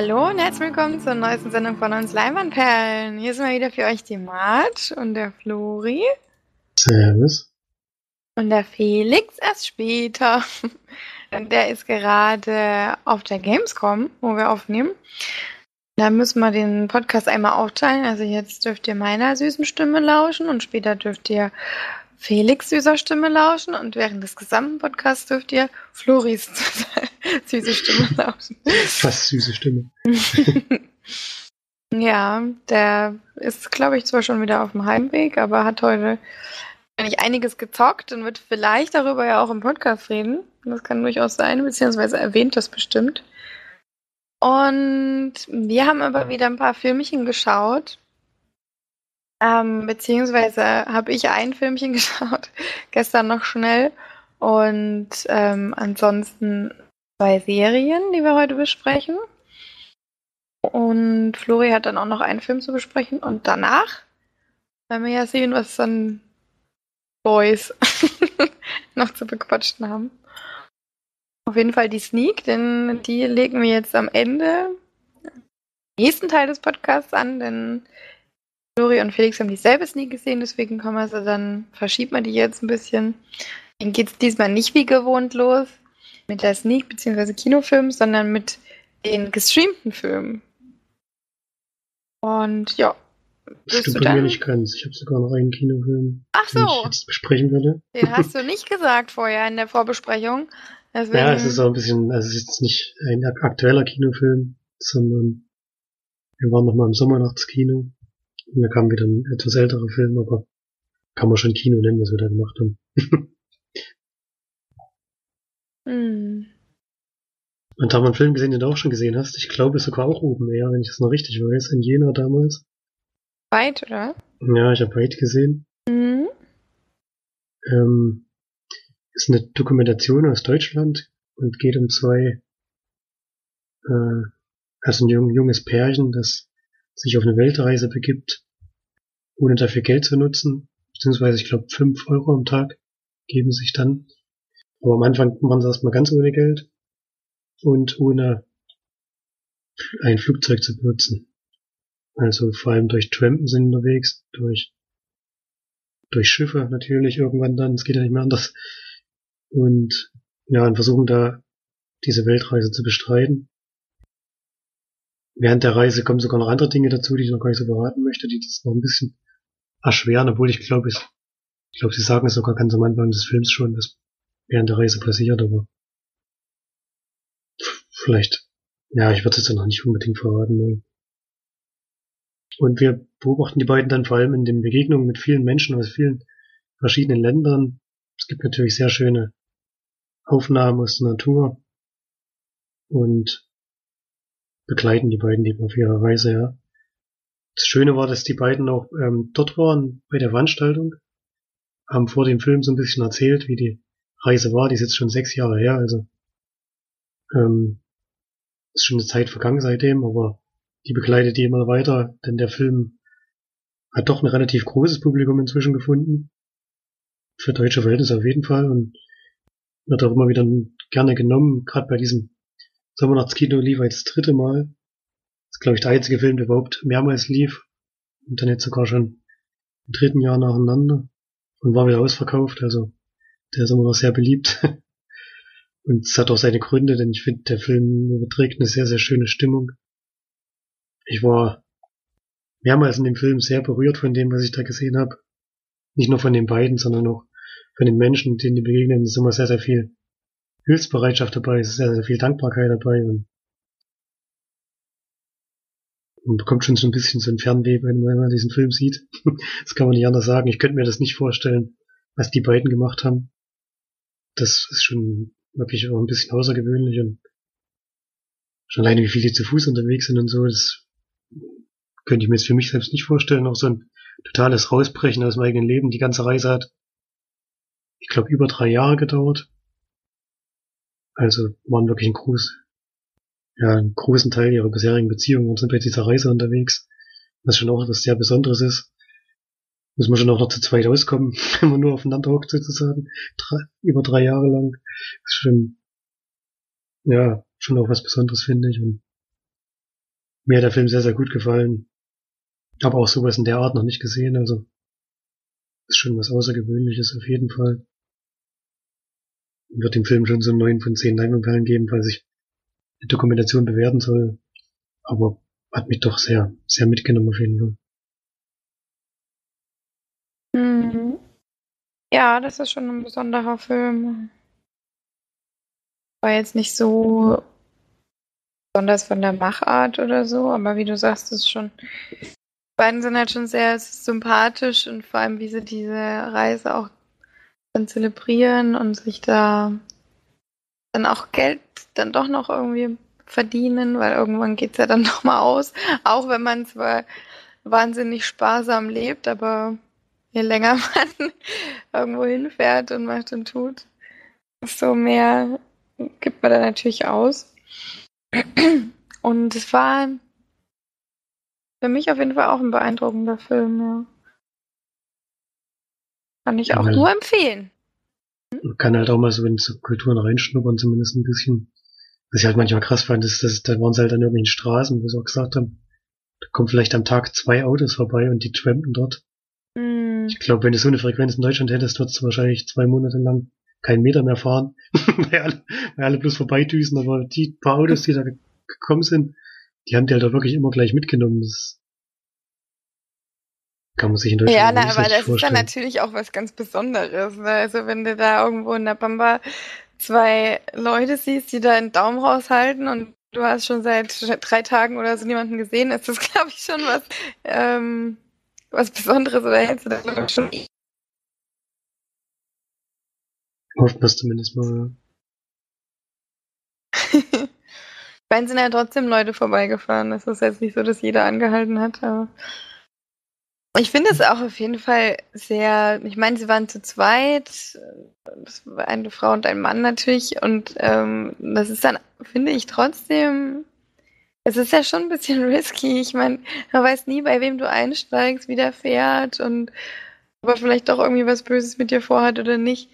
Hallo und herzlich willkommen zur neuesten Sendung von uns Leinwandperlen. Hier sind wir wieder für euch die Marge und der Flori. Servus. Und der Felix erst später. Der ist gerade auf der Gamescom, wo wir aufnehmen. Da müssen wir den Podcast einmal aufteilen. Also jetzt dürft ihr meiner süßen Stimme lauschen und später dürft ihr Felix süßer Stimme lauschen und während des gesamten Podcasts dürft ihr Floris süße Stimme lauschen. Fast süße Stimme. ja, der ist, glaube ich, zwar schon wieder auf dem Heimweg, aber hat heute eigentlich einiges gezockt und wird vielleicht darüber ja auch im Podcast reden. Das kann durchaus sein, beziehungsweise erwähnt das bestimmt. Und wir haben aber wieder ein paar Filmchen geschaut. Ähm, beziehungsweise habe ich ein Filmchen geschaut, gestern noch schnell. Und ähm, ansonsten zwei Serien, die wir heute besprechen. Und Flori hat dann auch noch einen Film zu besprechen. Und danach werden wir ja sehen, was dann Boys noch zu bequatschen haben. Auf jeden Fall die Sneak, denn die legen wir jetzt am Ende, nächsten Teil des Podcasts an, denn Flori und Felix haben dieselbe Sneak gesehen, deswegen kommen wir sie dann, verschiebt man die jetzt ein bisschen. Dann geht es diesmal nicht wie gewohnt los mit der Sneak bzw. Kinofilm, sondern mit den gestreamten Filmen. Und ja. Das stimmt bei mir nicht ganz. Ich habe sogar noch einen Kinofilm, Ach so. den ich jetzt besprechen würde. Den hast du nicht gesagt vorher in der Vorbesprechung. Deswegen... Ja, es ist auch ein bisschen, also es ist jetzt nicht ein aktueller Kinofilm, sondern wir waren noch mal im Sommernachtskino und da kam wieder ein etwas älterer Film, aber kann man schon Kino nennen, was wir da gemacht haben. hm. Und da haben wir einen Film gesehen, den du auch schon gesehen hast. Ich glaube sogar auch oben eher, wenn ich das noch richtig weiß, in Jena damals. Weit, oder? Ja, ich habe Weit gesehen. Mhm. Ähm, ist eine Dokumentation aus Deutschland und geht um zwei, äh, also ein jung, junges Pärchen, das sich auf eine Weltreise begibt, ohne dafür Geld zu nutzen, beziehungsweise ich glaube fünf Euro am Tag geben sich dann. Aber am Anfang machen sie erstmal ganz ohne Geld und ohne ein Flugzeug zu benutzen. Also vor allem durch Trampen sind unterwegs, durch, durch Schiffe natürlich irgendwann dann, es geht ja nicht mehr anders. Und ja, und versuchen da diese Weltreise zu bestreiten. Während der Reise kommen sogar noch andere Dinge dazu, die ich noch gar nicht so verraten möchte, die das noch ein bisschen erschweren, obwohl ich glaube, ich, ich glaube, sie sagen es sogar ganz am Anfang des Films schon, was während der Reise passiert, aber vielleicht, ja, ich würde es ja noch nicht unbedingt verraten wollen. Und wir beobachten die beiden dann vor allem in den Begegnungen mit vielen Menschen aus vielen verschiedenen Ländern. Es gibt natürlich sehr schöne Aufnahmen aus der Natur und begleiten die beiden eben auf ihrer Reise, ja. Das Schöne war, dass die beiden auch ähm, dort waren bei der Veranstaltung, haben vor dem Film so ein bisschen erzählt, wie die Reise war. Die ist jetzt schon sechs Jahre her, also ähm, ist schon eine Zeit vergangen seitdem, aber die begleitet die immer weiter, denn der Film hat doch ein relativ großes Publikum inzwischen gefunden. Für deutsche Verhältnisse auf jeden Fall und wird auch immer wieder gerne genommen. Gerade bei diesem Sommernachtskino lief als dritte Mal. Das ist, glaube ich, der einzige Film, der überhaupt mehrmals lief. Und dann jetzt sogar schon im dritten Jahr nacheinander. Und war wieder ausverkauft, also der ist immer noch sehr beliebt. Und es hat auch seine Gründe, denn ich finde, der Film überträgt eine sehr, sehr schöne Stimmung. Ich war mehrmals in dem Film sehr berührt von dem, was ich da gesehen habe. Nicht nur von den beiden, sondern auch von den Menschen, denen die begegnen. Es ist immer sehr, sehr viel Hilfsbereitschaft dabei, es ist sehr, sehr viel Dankbarkeit dabei und man bekommt schon so ein bisschen so ein Fernweh, wenn man diesen Film sieht. das kann man nicht anders sagen. Ich könnte mir das nicht vorstellen, was die beiden gemacht haben. Das ist schon wirklich auch ein bisschen außergewöhnlich und schon alleine wie viele zu Fuß unterwegs sind und so, das könnte ich mir jetzt für mich selbst nicht vorstellen. Auch so ein totales Rausbrechen aus dem eigenen Leben. Die ganze Reise hat, ich glaube, über drei Jahre gedauert. Also waren wirklich ein groß, ja, einen großen Teil ihrer bisherigen Beziehungen und sind bei dieser Reise unterwegs. Was schon auch etwas sehr Besonderes ist. Muss man schon auch noch zu zweit auskommen, wenn man nur aufeinander hockt sozusagen. Drei, über drei Jahre lang. Das ist schon, ja, schon auch was Besonderes, finde ich. Und mir hat der Film sehr, sehr gut gefallen. Aber auch sowas in der Art noch nicht gesehen, also ist schon was Außergewöhnliches auf jeden Fall. Wird dem Film schon so neun von zehn Leinwandperlen geben, falls ich die Dokumentation bewerten soll. Aber hat mich doch sehr, sehr mitgenommen auf jeden Fall. Mhm. Ja, das ist schon ein besonderer Film. War jetzt nicht so besonders von der Machart oder so, aber wie du sagst, ist schon. Beiden sind halt schon sehr sympathisch und vor allem, wie sie diese Reise auch dann zelebrieren und sich da dann auch Geld dann doch noch irgendwie verdienen, weil irgendwann geht es ja dann nochmal aus. Auch wenn man zwar wahnsinnig sparsam lebt, aber je länger man irgendwo hinfährt und macht und tut, desto mehr gibt man da natürlich aus. Und es war für mich auf jeden Fall auch ein beeindruckender Film, ja. Kann ich auch ja, nur empfehlen. Man kann halt auch mal so in so Kulturen reinschnuppern, zumindest ein bisschen. Was ich halt manchmal krass fand, ist, dass da waren sie halt an irgendwelchen Straßen, wo sie auch gesagt haben, da kommen vielleicht am Tag zwei Autos vorbei und die trampen dort. Mm. Ich glaube, wenn du so eine Frequenz in Deutschland hättest, würdest du wahrscheinlich zwei Monate lang keinen Meter mehr fahren, weil, alle, weil alle bloß vorbeidüsen, aber die paar Autos, die da gekommen sind, die haben die halt auch wirklich immer gleich mitgenommen. Das kann man sich in Deutschland Ja, na, aber das vorstellen. ist dann natürlich auch was ganz Besonderes. Ne? Also wenn du da irgendwo in der Bamba zwei Leute siehst, die da einen Daumen raushalten und du hast schon seit drei Tagen oder so niemanden gesehen, ist das, glaube ich, schon was, ähm, was Besonderes oder hältst du das schon Hofft man zumindest mal. Bei sind ja trotzdem Leute vorbeigefahren. Es ist jetzt nicht so, dass jeder angehalten hat, aber. Ich finde es auch auf jeden Fall sehr, ich meine, sie waren zu zweit, das war eine Frau und ein Mann natürlich, und ähm, das ist dann, finde ich, trotzdem, es ist ja schon ein bisschen risky. Ich meine, man weiß nie, bei wem du einsteigst, wie der fährt und ob er vielleicht doch irgendwie was Böses mit dir vorhat oder nicht.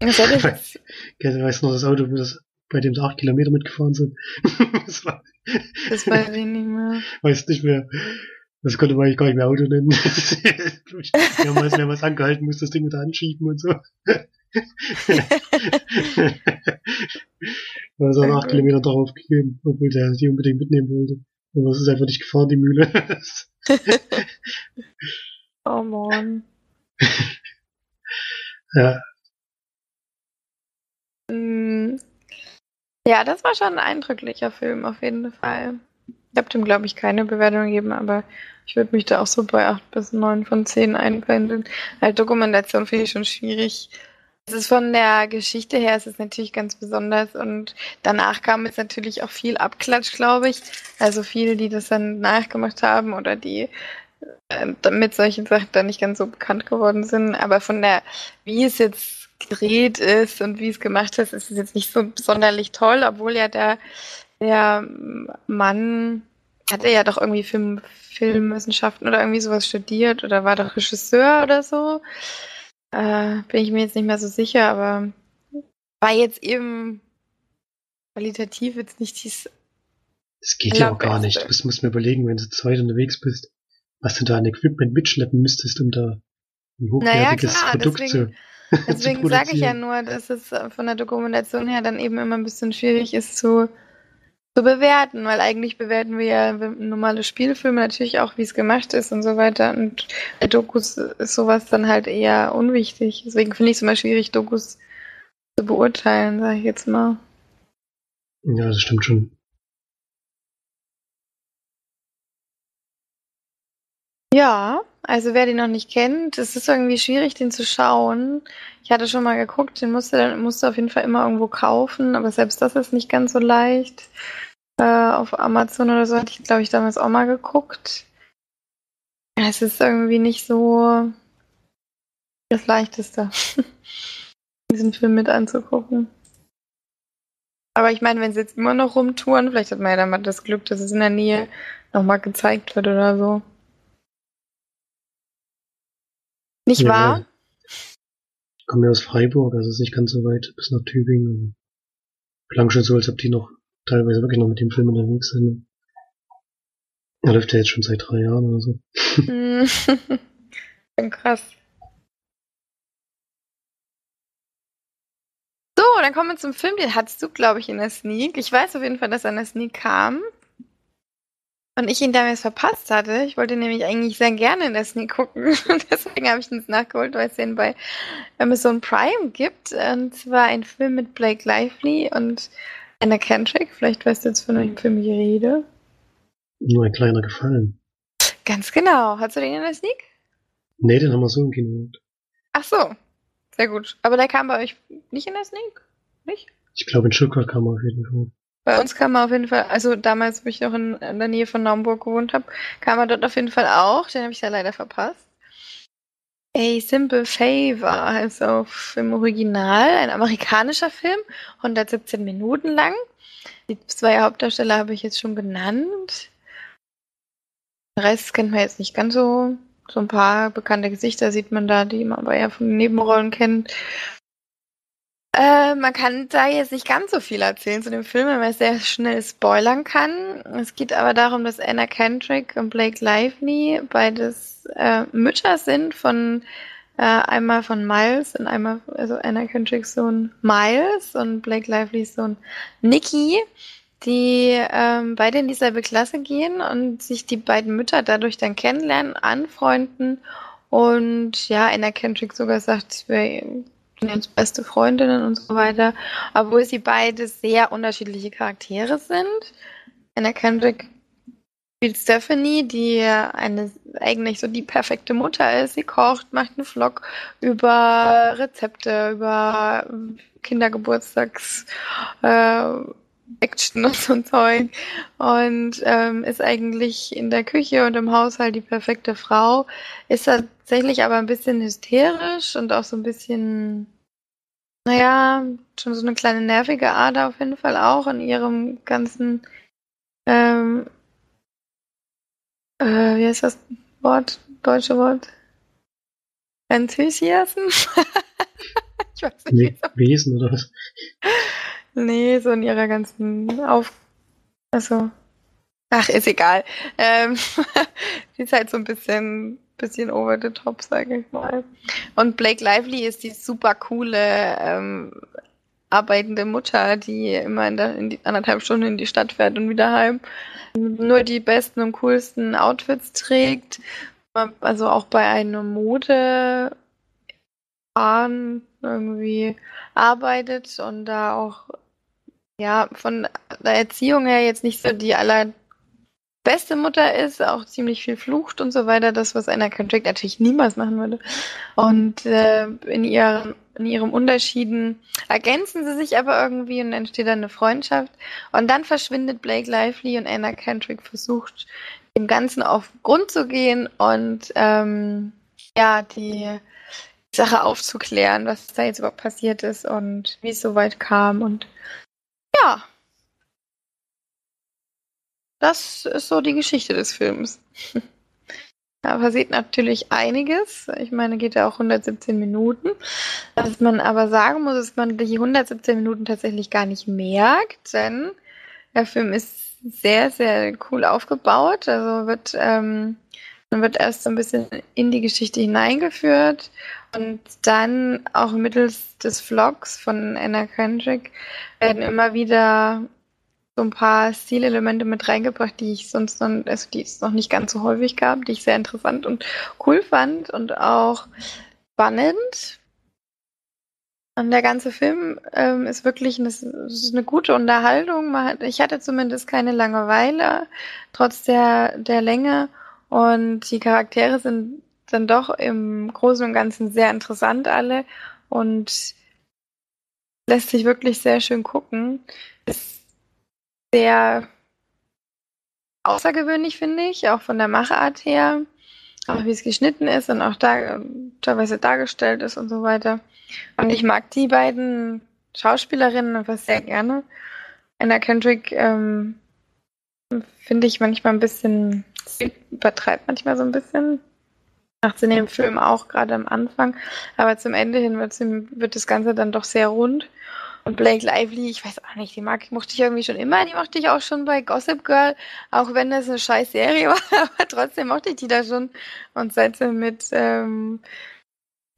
Was soll ich jetzt? Du noch das Auto, das, bei dem sie acht Kilometer mitgefahren sind? das, war, das weiß ich nicht mehr. Weiß nicht mehr. Das konnte man eigentlich gar nicht mehr Auto nennen. Mehrmals, mehrmals angehalten, muss das Ding wieder anschieben und so. also acht Kilometer darauf gegeben, obwohl der die unbedingt mitnehmen wollte. Aber es ist einfach nicht gefahren, die Mühle. oh man. ja, Mm. Ja, das war schon ein eindrücklicher Film, auf jeden Fall. Ich habe dem, glaube ich, keine Bewertung gegeben, aber ich würde mich da auch so bei 8 bis 9 von 10 einpendeln. Halt, Dokumentation finde ich schon schwierig. Es ist von der Geschichte her, es ist natürlich ganz besonders und danach kam jetzt natürlich auch viel Abklatsch, glaube ich. Also viele, die das dann nachgemacht haben oder die äh, damit solche Sachen dann nicht ganz so bekannt geworden sind. Aber von der, wie es jetzt gedreht ist und wie es gemacht ist, ist es jetzt nicht so sonderlich toll, obwohl ja der, der Mann hatte ja doch irgendwie Film, Filmwissenschaften oder irgendwie sowas studiert oder war doch Regisseur oder so. Äh, bin ich mir jetzt nicht mehr so sicher, aber war jetzt eben qualitativ jetzt nicht dies. Das geht ja auch gar nicht. Du musst, mir überlegen, wenn du zu zweit unterwegs bist, was du da an Equipment mitschleppen müsstest, um da ein hochwertiges naja, klar, Produkt deswegen, zu Deswegen sage ich ja nur, dass es von der Dokumentation her dann eben immer ein bisschen schwierig ist zu, zu bewerten, weil eigentlich bewerten wir ja normale Spielfilme natürlich auch, wie es gemacht ist und so weiter. Und bei Dokus ist sowas dann halt eher unwichtig. Deswegen finde ich es immer schwierig, Dokus zu beurteilen, sage ich jetzt mal. Ja, das stimmt schon. Ja, also wer den noch nicht kennt, es ist irgendwie schwierig, den zu schauen. Ich hatte schon mal geguckt, den musste, musste auf jeden Fall immer irgendwo kaufen, aber selbst das ist nicht ganz so leicht. Äh, auf Amazon oder so hatte ich, glaube ich, damals auch mal geguckt. Es ist irgendwie nicht so das Leichteste, diesen Film mit anzugucken. Aber ich meine, wenn sie jetzt immer noch rumtouren, vielleicht hat man ja dann mal das Glück, dass es in der Nähe nochmal gezeigt wird oder so. Nicht ja, wahr? Ich komme ja aus Freiburg, also ist nicht ganz so weit bis nach Tübingen. Klang schon so, als ob die noch teilweise wirklich noch mit dem Film unterwegs sind. Er läuft ja jetzt schon seit drei Jahren oder so. Hm. Krass. So, dann kommen wir zum Film. Den hattest du, glaube ich, in der Sneak. Ich weiß auf jeden Fall, dass er in der Sneak kam. Und ich ihn damals verpasst hatte. Ich wollte nämlich eigentlich sehr gerne in der Sneak gucken. Und deswegen habe ich ihn nachgeholt, weil es den bei Amazon Prime gibt. Und zwar ein Film mit Blake Lively und Anna Kendrick. Vielleicht weißt du jetzt, von welchem Film ich rede. Nur ein kleiner Gefallen. Ganz genau. Hast du den in der Sneak? Nee, den haben wir so im Kino. Ach so. Sehr gut. Aber der kam bei euch nicht in der Sneak? Nicht? Ich glaube, in Stuttgart kam er auf jeden Fall. Bei uns kam er auf jeden Fall, also damals, wo ich noch in, in der Nähe von Naumburg gewohnt habe, kam er dort auf jeden Fall auch. Den habe ich ja leider verpasst. A Simple Favor heißt auf im Original, ein amerikanischer Film, 117 Minuten lang. Die zwei Hauptdarsteller habe ich jetzt schon genannt. Den Rest kennt man jetzt nicht ganz so. So ein paar bekannte Gesichter sieht man da, die man aber eher von Nebenrollen kennt. Äh, man kann da jetzt nicht ganz so viel erzählen zu dem Film, weil man sehr schnell spoilern kann. Es geht aber darum, dass Anna Kendrick und Blake Lively beides äh, Mütter sind von äh, einmal von Miles und einmal, also Anna Kendricks Sohn Miles und Blake Livelys Sohn Nicky, die ähm, beide in dieselbe Klasse gehen und sich die beiden Mütter dadurch dann kennenlernen, anfreunden und ja, Anna Kendrick sogar sagt, jetzt beste Freundinnen und so weiter, obwohl sie beide sehr unterschiedliche Charaktere sind. Anna Kendrick spielt Stephanie, die eine eigentlich so die perfekte Mutter ist. Sie kocht, macht einen Vlog über Rezepte, über Kindergeburtstags äh, Action und so ein Zeug und ähm, ist eigentlich in der Küche und im Haushalt die perfekte Frau, ist tatsächlich aber ein bisschen hysterisch und auch so ein bisschen naja, schon so eine kleine nervige Ader auf jeden Fall auch in ihrem ganzen, ähm, äh, wie heißt das Wort, deutsche Wort? Enthusiasm? ich weiß nicht. Wesen oder was? Nee, so in ihrer ganzen Auf... Also, ach, ist egal. Ähm, die ist halt so ein bisschen bisschen over the top, sage ich mal. Und Blake Lively ist die super coole ähm, arbeitende Mutter, die immer in, der, in die anderthalb Stunden in die Stadt fährt und wieder heim. Nur die besten und coolsten Outfits trägt. Also auch bei einem Mode irgendwie arbeitet und da auch ja von der Erziehung her jetzt nicht so die aller beste Mutter ist, auch ziemlich viel flucht und so weiter, das, was Anna Kendrick natürlich niemals machen würde. Und äh, in, ihren, in ihrem Unterschieden ergänzen sie sich aber irgendwie und entsteht dann eine Freundschaft. Und dann verschwindet Blake Lively und Anna Kendrick versucht, dem Ganzen auf den Grund zu gehen und ähm, ja, die Sache aufzuklären, was da jetzt überhaupt passiert ist und wie es so weit kam. Und ja, das ist so die Geschichte des Films. Da passiert natürlich einiges. Ich meine, geht ja auch 117 Minuten. Was man aber sagen muss, ist, man die 117 Minuten tatsächlich gar nicht merkt, denn der Film ist sehr, sehr cool aufgebaut. Also wird, ähm, man wird erst so ein bisschen in die Geschichte hineingeführt und dann auch mittels des Vlogs von Anna Kendrick werden immer wieder so ein paar Stilelemente mit reingebracht, die ich sonst noch, also die es noch nicht ganz so häufig gab, die ich sehr interessant und cool fand und auch spannend. Und der ganze Film ähm, ist wirklich eine, ist eine gute Unterhaltung. Hat, ich hatte zumindest keine Langeweile, trotz der, der Länge. Und die Charaktere sind dann doch im Großen und Ganzen sehr interessant alle und lässt sich wirklich sehr schön gucken. Ist sehr außergewöhnlich, finde ich, auch von der Machart her. Auch wie es geschnitten ist und auch da teilweise dargestellt ist und so weiter. Und ich mag die beiden Schauspielerinnen einfach sehr gerne. Anna Kendrick ähm, finde ich manchmal ein bisschen, übertreibt manchmal so ein bisschen. Macht sie in dem Film auch, gerade am Anfang. Aber zum Ende hin wird, das Ganze dann doch sehr rund. Und Blake Lively, ich weiß auch nicht, die mag, mochte ich irgendwie schon immer, die mochte ich auch schon bei Gossip Girl, auch wenn das eine scheiß Serie war, aber trotzdem mochte ich die da schon. Und seit sie mit ähm,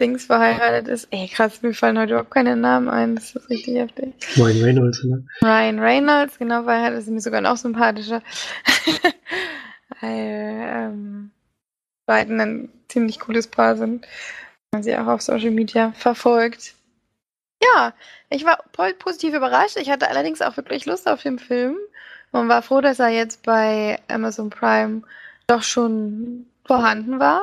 Dings verheiratet ist, ey krass, mir fallen heute überhaupt keine Namen ein, das ist richtig heftig. Ryan Reynolds, ne? Ryan Reynolds, genau, verheiratet ist mir sogar noch sympathischer. Weil ähm, beiden ein ziemlich cooles Paar sind, man sie auch auf Social Media verfolgt. Ja, ich war positiv überrascht. Ich hatte allerdings auch wirklich Lust auf den Film und war froh, dass er jetzt bei Amazon Prime doch schon vorhanden war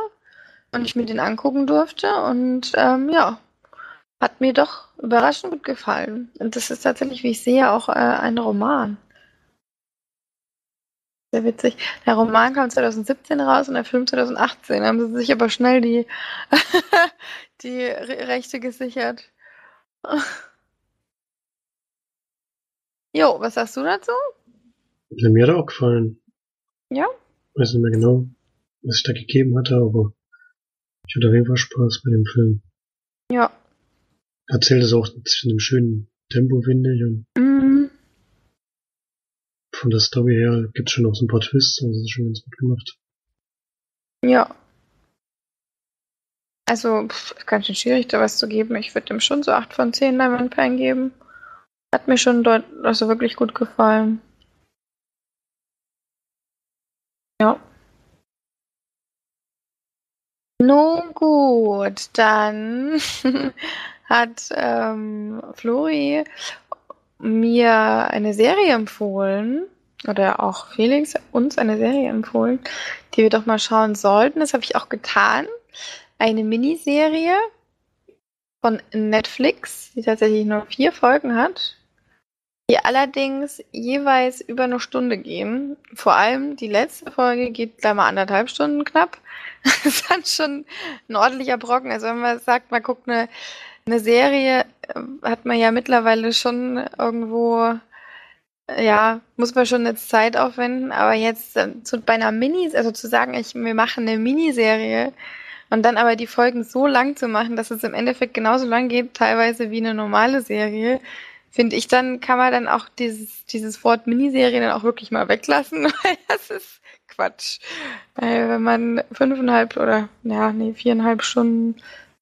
und ich mir den angucken durfte. Und ähm, ja, hat mir doch überraschend gut gefallen. Und das ist tatsächlich, wie ich sehe, auch äh, ein Roman. Sehr witzig. Der Roman kam 2017 raus und der Film 2018. Da haben sie sich aber schnell die, die Rechte gesichert. Jo, was sagst du dazu? Ja, mir hat auch gefallen. Ja? Weiß nicht mehr genau, was ich da gegeben hatte, aber ich hatte auf jeden Fall Spaß bei dem Film. Ja. Erzählt es auch in einem schönen Tempo, finde ich. Und Mhm. Von der Story her gibt's schon auch so ein paar Twists, also das ist schon ganz gut gemacht. Ja. Also, pff, ganz schön schwierig, da was zu geben. Ich würde dem schon so 8 von 10 Diamond Pen geben. Hat mir schon also wirklich gut gefallen. Ja. Nun gut, dann hat ähm, Flori mir eine Serie empfohlen, oder auch Felix uns eine Serie empfohlen, die wir doch mal schauen sollten. Das habe ich auch getan. Eine Miniserie von Netflix, die tatsächlich nur vier Folgen hat, die allerdings jeweils über eine Stunde gehen. Vor allem die letzte Folge geht gleich mal anderthalb Stunden knapp. Das ist dann schon ein ordentlicher Brocken. Also wenn man sagt, man guckt eine, eine Serie, äh, hat man ja mittlerweile schon irgendwo, äh, ja, muss man schon jetzt Zeit aufwenden. Aber jetzt äh, zu, bei einer Mini, also zu sagen, ich, wir machen eine Miniserie und dann aber die Folgen so lang zu machen, dass es im Endeffekt genauso lang geht, teilweise wie eine normale Serie, finde ich, dann kann man dann auch dieses, dieses Wort Miniserie dann auch wirklich mal weglassen, weil das ist Quatsch. Weil wenn man fünfeinhalb oder, ja, nee, viereinhalb Stunden,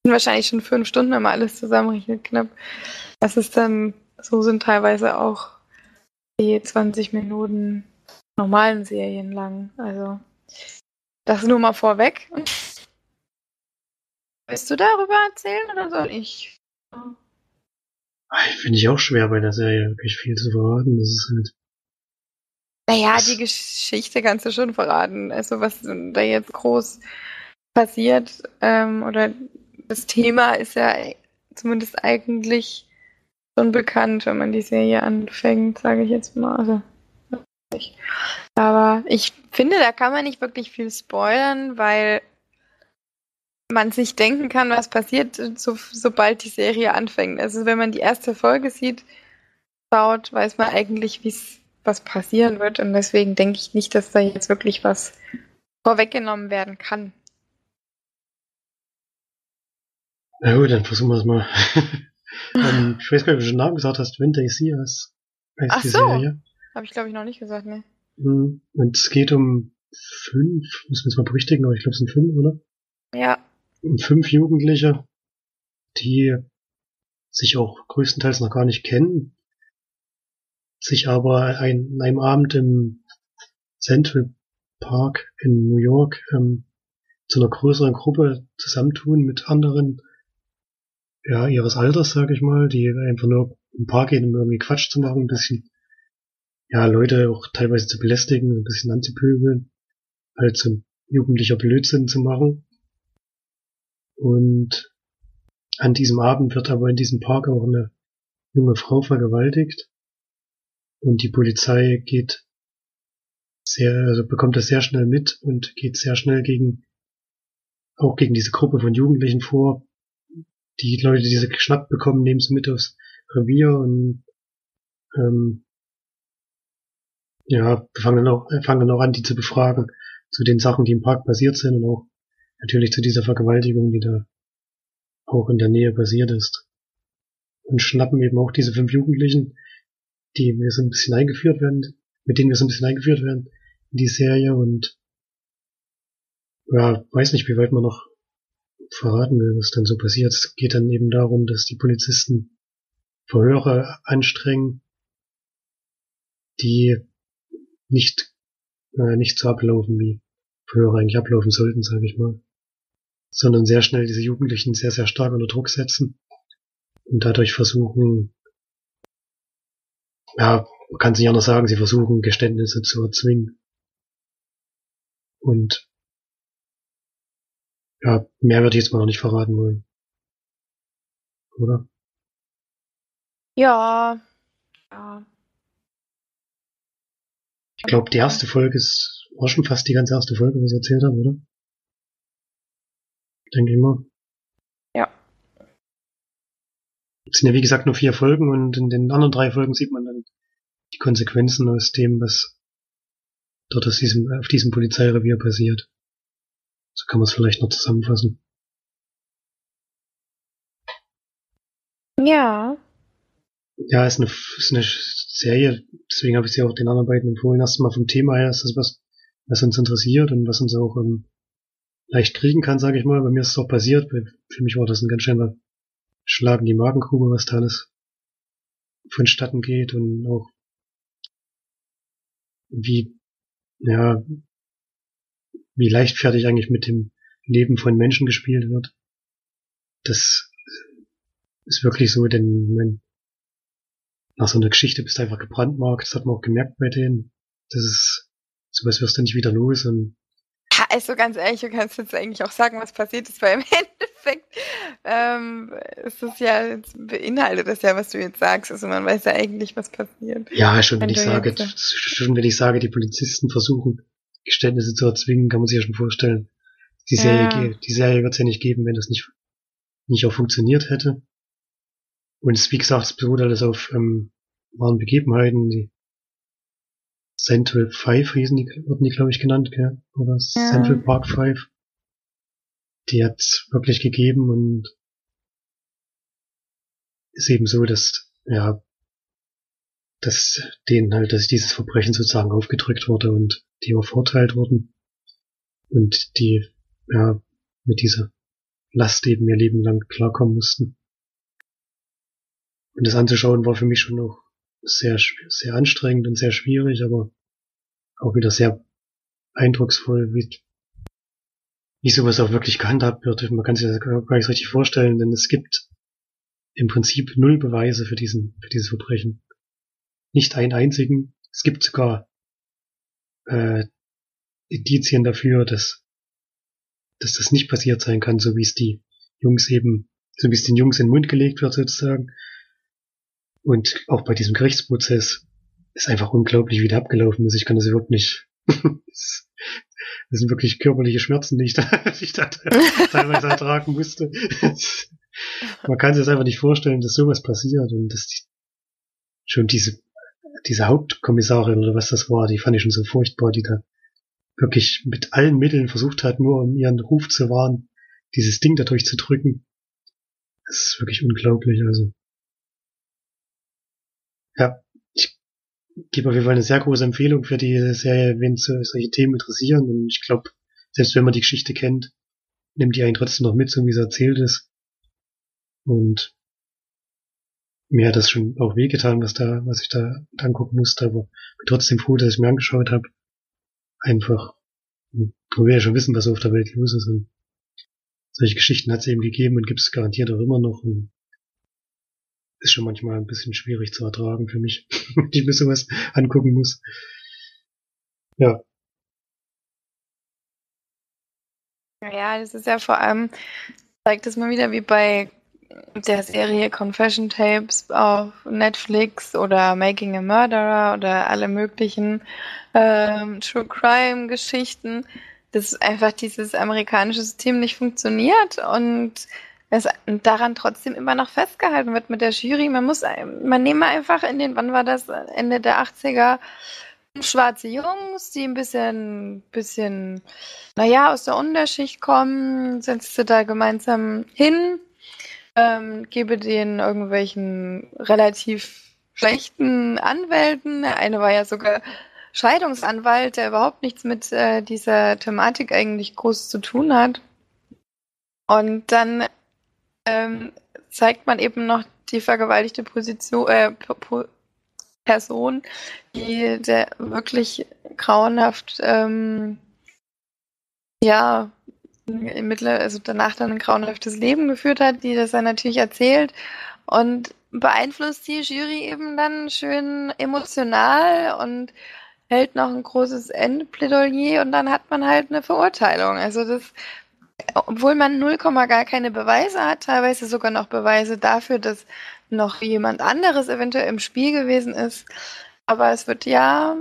sind wahrscheinlich schon fünf Stunden, wenn man alles zusammenrechnet, knapp. Das ist dann, so sind teilweise auch die 20 Minuten normalen Serien lang. Also, das nur mal vorweg. Willst du darüber erzählen oder soll ich? Ah, Finde ich auch schwer bei der Serie, wirklich viel zu verraten. Das ist halt, Naja, die Geschichte kannst du schon verraten. Also was da jetzt groß passiert ähm, oder das Thema ist ja zumindest eigentlich schon bekannt, wenn man die Serie anfängt, sage ich jetzt mal. Also. Aber ich finde, da kann man nicht wirklich viel spoilern, weil man sich denken kann, was passiert, so, sobald die Serie anfängt. Also wenn man die erste Folge sieht, schaut, weiß man eigentlich, was passieren wird. Und deswegen denke ich nicht, dass da jetzt wirklich was vorweggenommen werden kann. Na gut, dann versuchen wir es mal. ähm, ich weiß gar nicht, ob du schon den Namen gesagt hast, Winter is Here heißt heißt Ach die so. Serie. Habe ich, glaube ich, noch nicht gesagt, ne? Mhm. Und es geht um fünf, muss man jetzt mal berichtigen, aber ich glaube es sind fünf, oder? Ja. Um fünf Jugendliche, die sich auch größtenteils noch gar nicht kennen, sich aber ein, an einem Abend im Central Park in New York ähm, zu einer größeren Gruppe zusammentun mit anderen ja, ihres Alters, sag ich mal, die einfach nur im Park gehen, um irgendwie Quatsch zu machen, ein bisschen, ja, Leute auch teilweise zu belästigen, ein bisschen anzupöbeln, halt so ein jugendlicher Blödsinn zu machen. Und an diesem Abend wird aber in diesem Park auch eine junge Frau vergewaltigt. Und die Polizei geht sehr, also bekommt das sehr schnell mit und geht sehr schnell gegen, auch gegen diese Gruppe von Jugendlichen vor. Die Leute, die sie geschnappt bekommen, nehmen sie mit aufs Revier und ähm, ja, fangen dann auch, fangen dann auch an, die zu befragen zu den Sachen, die im Park passiert sind und auch natürlich zu dieser Vergewaltigung, die da auch in der Nähe passiert ist. und schnappen eben auch diese fünf Jugendlichen, die wir so ein bisschen eingeführt werden, mit denen wir so ein bisschen eingeführt werden in die Serie und ja, weiß nicht, wie weit man noch verraten will, was dann so passiert. Es geht dann eben darum, dass die Polizisten Verhöre anstrengen, die nicht, äh, nicht so ablaufen, wie Verhöre eigentlich ablaufen sollten, sage ich mal, sondern sehr schnell diese Jugendlichen sehr, sehr stark unter Druck setzen und dadurch versuchen, ja, man kann sich ja noch sagen, sie versuchen Geständnisse zu erzwingen. Und ja, mehr würde ich jetzt mal noch nicht verraten wollen. Oder? Ja. Ja. Ich glaube, die erste Folge ist, war schon fast die ganze erste Folge, was ich erzählt habe, oder? Denke ich mal. Ja. Es sind ja wie gesagt nur vier Folgen und in den anderen drei Folgen sieht man dann die Konsequenzen aus dem, was dort aus diesem, auf diesem Polizeirevier passiert. So kann man es vielleicht noch zusammenfassen. Ja. Ja, ist eine, ist eine Serie, deswegen habe ich sie auch den anderen beiden empfohlen. Erstmal vom Thema her ist das was, was uns interessiert und was uns auch ähm, leicht kriegen kann, sage ich mal. Bei mir ist es auch passiert. Für mich war das ein ganz schöner Schlag in die Magengrube, was da alles vonstatten geht und auch wie, ja, wie leichtfertig eigentlich mit dem Leben von Menschen gespielt wird. Das ist wirklich so, denn mein, nach so einer Geschichte bist du einfach gebrandmarkt, das hat man auch gemerkt bei denen. Das ist, sowas wirst du nicht wieder los und also ganz ehrlich, du kannst jetzt eigentlich auch sagen, was passiert ist, weil im Endeffekt ähm, ist es ja, beinhaltet das ja, was du jetzt sagst. Also man weiß ja eigentlich, was passiert. Ja, schon wenn, wenn ich sage, schon wenn ich sage, die Polizisten versuchen, Geständnisse zu erzwingen, kann man sich ja schon vorstellen. Die Serie, ja. die Serie wird es ja nicht geben, wenn das nicht, nicht auch funktioniert hätte. Und es, wie gesagt, es beruht alles auf ähm, wahren Begebenheiten. Die Central Five hießen die, wurden die, glaube ich, genannt, gell? oder ja. Central Park Five. Die hat wirklich gegeben und ist eben so, dass, ja, dass denen halt, dass dieses Verbrechen sozusagen aufgedrückt wurde und die auch verurteilt wurden und die, ja, mit dieser Last eben ihr Leben lang klarkommen mussten. Und das anzuschauen war für mich schon noch sehr, sehr anstrengend und sehr schwierig, aber auch wieder sehr eindrucksvoll, wie, wie sowas auch wirklich gehandhabt wird. Man kann sich das gar nicht so richtig vorstellen, denn es gibt im Prinzip null Beweise für diesen, für dieses Verbrechen. Nicht einen einzigen. Es gibt sogar äh, Indizien dafür, dass, dass das nicht passiert sein kann, so wie es die Jungs eben, so wie es den Jungs in den Mund gelegt wird sozusagen. Und auch bei diesem Gerichtsprozess ist einfach unglaublich, wie der abgelaufen ist. Ich kann das überhaupt nicht. das sind wirklich körperliche Schmerzen, die ich da, die ich da teilweise ertragen musste. Man kann sich das einfach nicht vorstellen, dass sowas passiert und dass die, schon diese, diese Hauptkommissarin oder was das war, die fand ich schon so furchtbar, die da wirklich mit allen Mitteln versucht hat, nur um ihren Ruf zu wahren, dieses Ding dadurch zu drücken. Das ist wirklich unglaublich, also. Ja, ich gebe auf jeden Fall eine sehr große Empfehlung für die Serie, wenn so, solche Themen interessieren. Und ich glaube, selbst wenn man die Geschichte kennt, nimmt die einen trotzdem noch mit, so wie es erzählt ist. Und mir hat das schon auch wehgetan, was da, was ich da angucken musste, aber trotzdem froh, dass ich mir angeschaut habe. Einfach, man will ja schon wissen, was auf der Welt los ist. Und solche Geschichten hat es eben gegeben und gibt es garantiert auch immer noch. Und ist schon manchmal ein bisschen schwierig zu ertragen für mich, wenn ich mir sowas angucken muss. Ja. Ja, das ist ja vor allem, zeigt es mal wieder wie bei der Serie Confession Tapes auf Netflix oder Making a Murderer oder alle möglichen ähm, True Crime Geschichten, dass einfach dieses amerikanische System nicht funktioniert und es daran trotzdem immer noch festgehalten wird mit der Jury. Man muss, man nehme einfach in den, wann war das, Ende der 80er, schwarze Jungs, die ein bisschen, bisschen, naja, aus der Unterschicht kommen, setzt du da gemeinsam hin ähm, gebe den irgendwelchen relativ schlechten Anwälten. Eine war ja sogar Scheidungsanwalt, der überhaupt nichts mit äh, dieser Thematik eigentlich groß zu tun hat. Und dann ähm, zeigt man eben noch die vergewaltigte Position, äh, Person, die der wirklich grauenhaft, ähm, ja, mittler, also danach dann ein grauenhaftes Leben geführt hat, die das dann natürlich erzählt und beeinflusst die Jury eben dann schön emotional und hält noch ein großes Endplädoyer und dann hat man halt eine Verurteilung. Also das, obwohl man 0, gar keine Beweise hat, teilweise sogar noch Beweise dafür, dass noch jemand anderes eventuell im Spiel gewesen ist. Aber es wird ja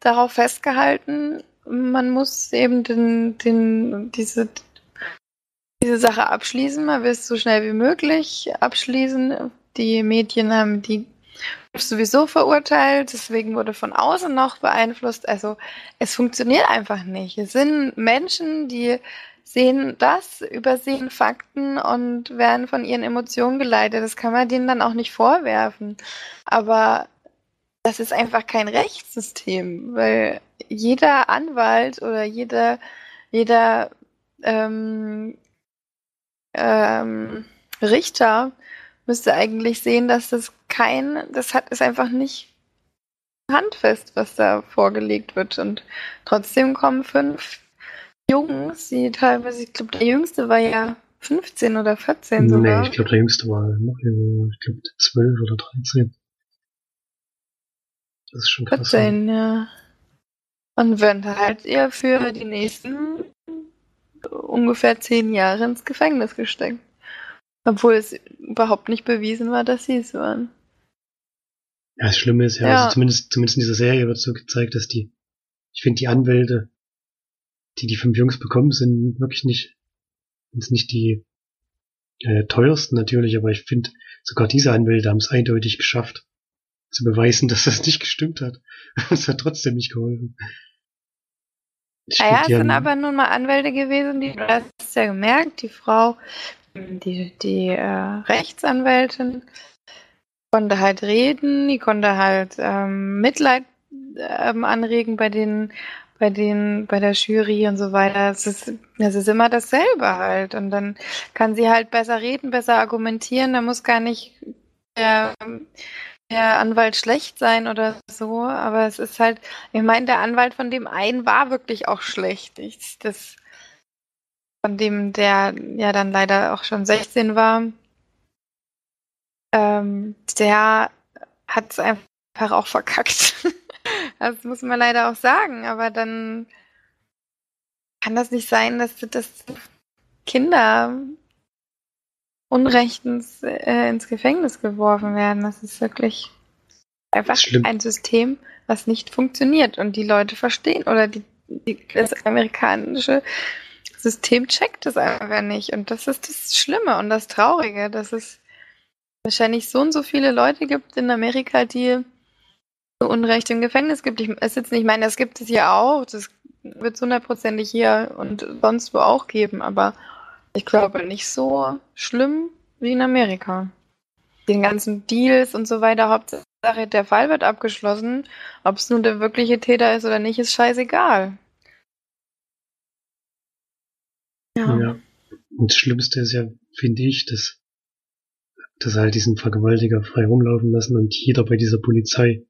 darauf festgehalten, man muss eben den, den, diese, diese Sache abschließen. Man will es so schnell wie möglich abschließen. Die Medien haben die sowieso verurteilt, deswegen wurde von außen noch beeinflusst. Also es funktioniert einfach nicht. Es sind Menschen, die sehen das, übersehen Fakten und werden von ihren Emotionen geleitet. Das kann man denen dann auch nicht vorwerfen. Aber das ist einfach kein Rechtssystem, weil jeder Anwalt oder jeder, jeder ähm, ähm, Richter müsste eigentlich sehen, dass das kein, das hat ist einfach nicht handfest, was da vorgelegt wird. Und trotzdem kommen fünf Jungs, die teilweise, ich glaube, der jüngste war ja 15 oder 14 sogar. Nee, ich glaube, der jüngste war noch jünger, ich glaube 12 oder 13. Das ist schon krass. 14, ja. Und werden halt eher für die nächsten ungefähr 10 Jahre ins Gefängnis gesteckt. Obwohl es überhaupt nicht bewiesen war, dass sie es waren. Ja, das Schlimme ist ja, ja. Also zumindest, zumindest in dieser Serie wird so gezeigt, dass die, ich finde, die Anwälte die die fünf Jungs bekommen, sind wirklich nicht, sind nicht die äh, teuersten natürlich, aber ich finde, sogar diese Anwälte haben es eindeutig geschafft, zu beweisen, dass das nicht gestimmt hat. Es hat trotzdem nicht geholfen. naja, ah es sind aber nun mal Anwälte gewesen, die, du hast ja gemerkt, die Frau, die, die äh, Rechtsanwältin, konnte halt reden, die konnte halt ähm, Mitleid ähm, anregen bei den bei den, bei der Jury und so weiter. Es ist, es ist immer dasselbe halt. Und dann kann sie halt besser reden, besser argumentieren. Da muss gar nicht der, der Anwalt schlecht sein oder so. Aber es ist halt, ich meine, der Anwalt von dem einen war wirklich auch schlecht. Ich, das, von dem, der ja dann leider auch schon 16 war, ähm, der hat es einfach auch verkackt. Das muss man leider auch sagen, aber dann kann das nicht sein, dass, dass Kinder unrechtens äh, ins Gefängnis geworfen werden. Das ist wirklich einfach ein System, was nicht funktioniert und die Leute verstehen oder die, die, das amerikanische System checkt es einfach nicht. Und das ist das Schlimme und das Traurige, dass es wahrscheinlich so und so viele Leute gibt in Amerika, die Unrecht im Gefängnis gibt. Ich, es jetzt nicht, ich meine, das gibt es hier auch. Das wird es hundertprozentig hier und sonst wo auch geben, aber ich glaube nicht so schlimm wie in Amerika. Den ganzen Deals und so weiter, Hauptsache der Fall wird abgeschlossen. Ob es nun der wirkliche Täter ist oder nicht, ist scheißegal. Ja. ja. Und das Schlimmste ist ja, finde ich, dass, dass halt diesen Vergewaltiger frei rumlaufen lassen und jeder bei dieser Polizei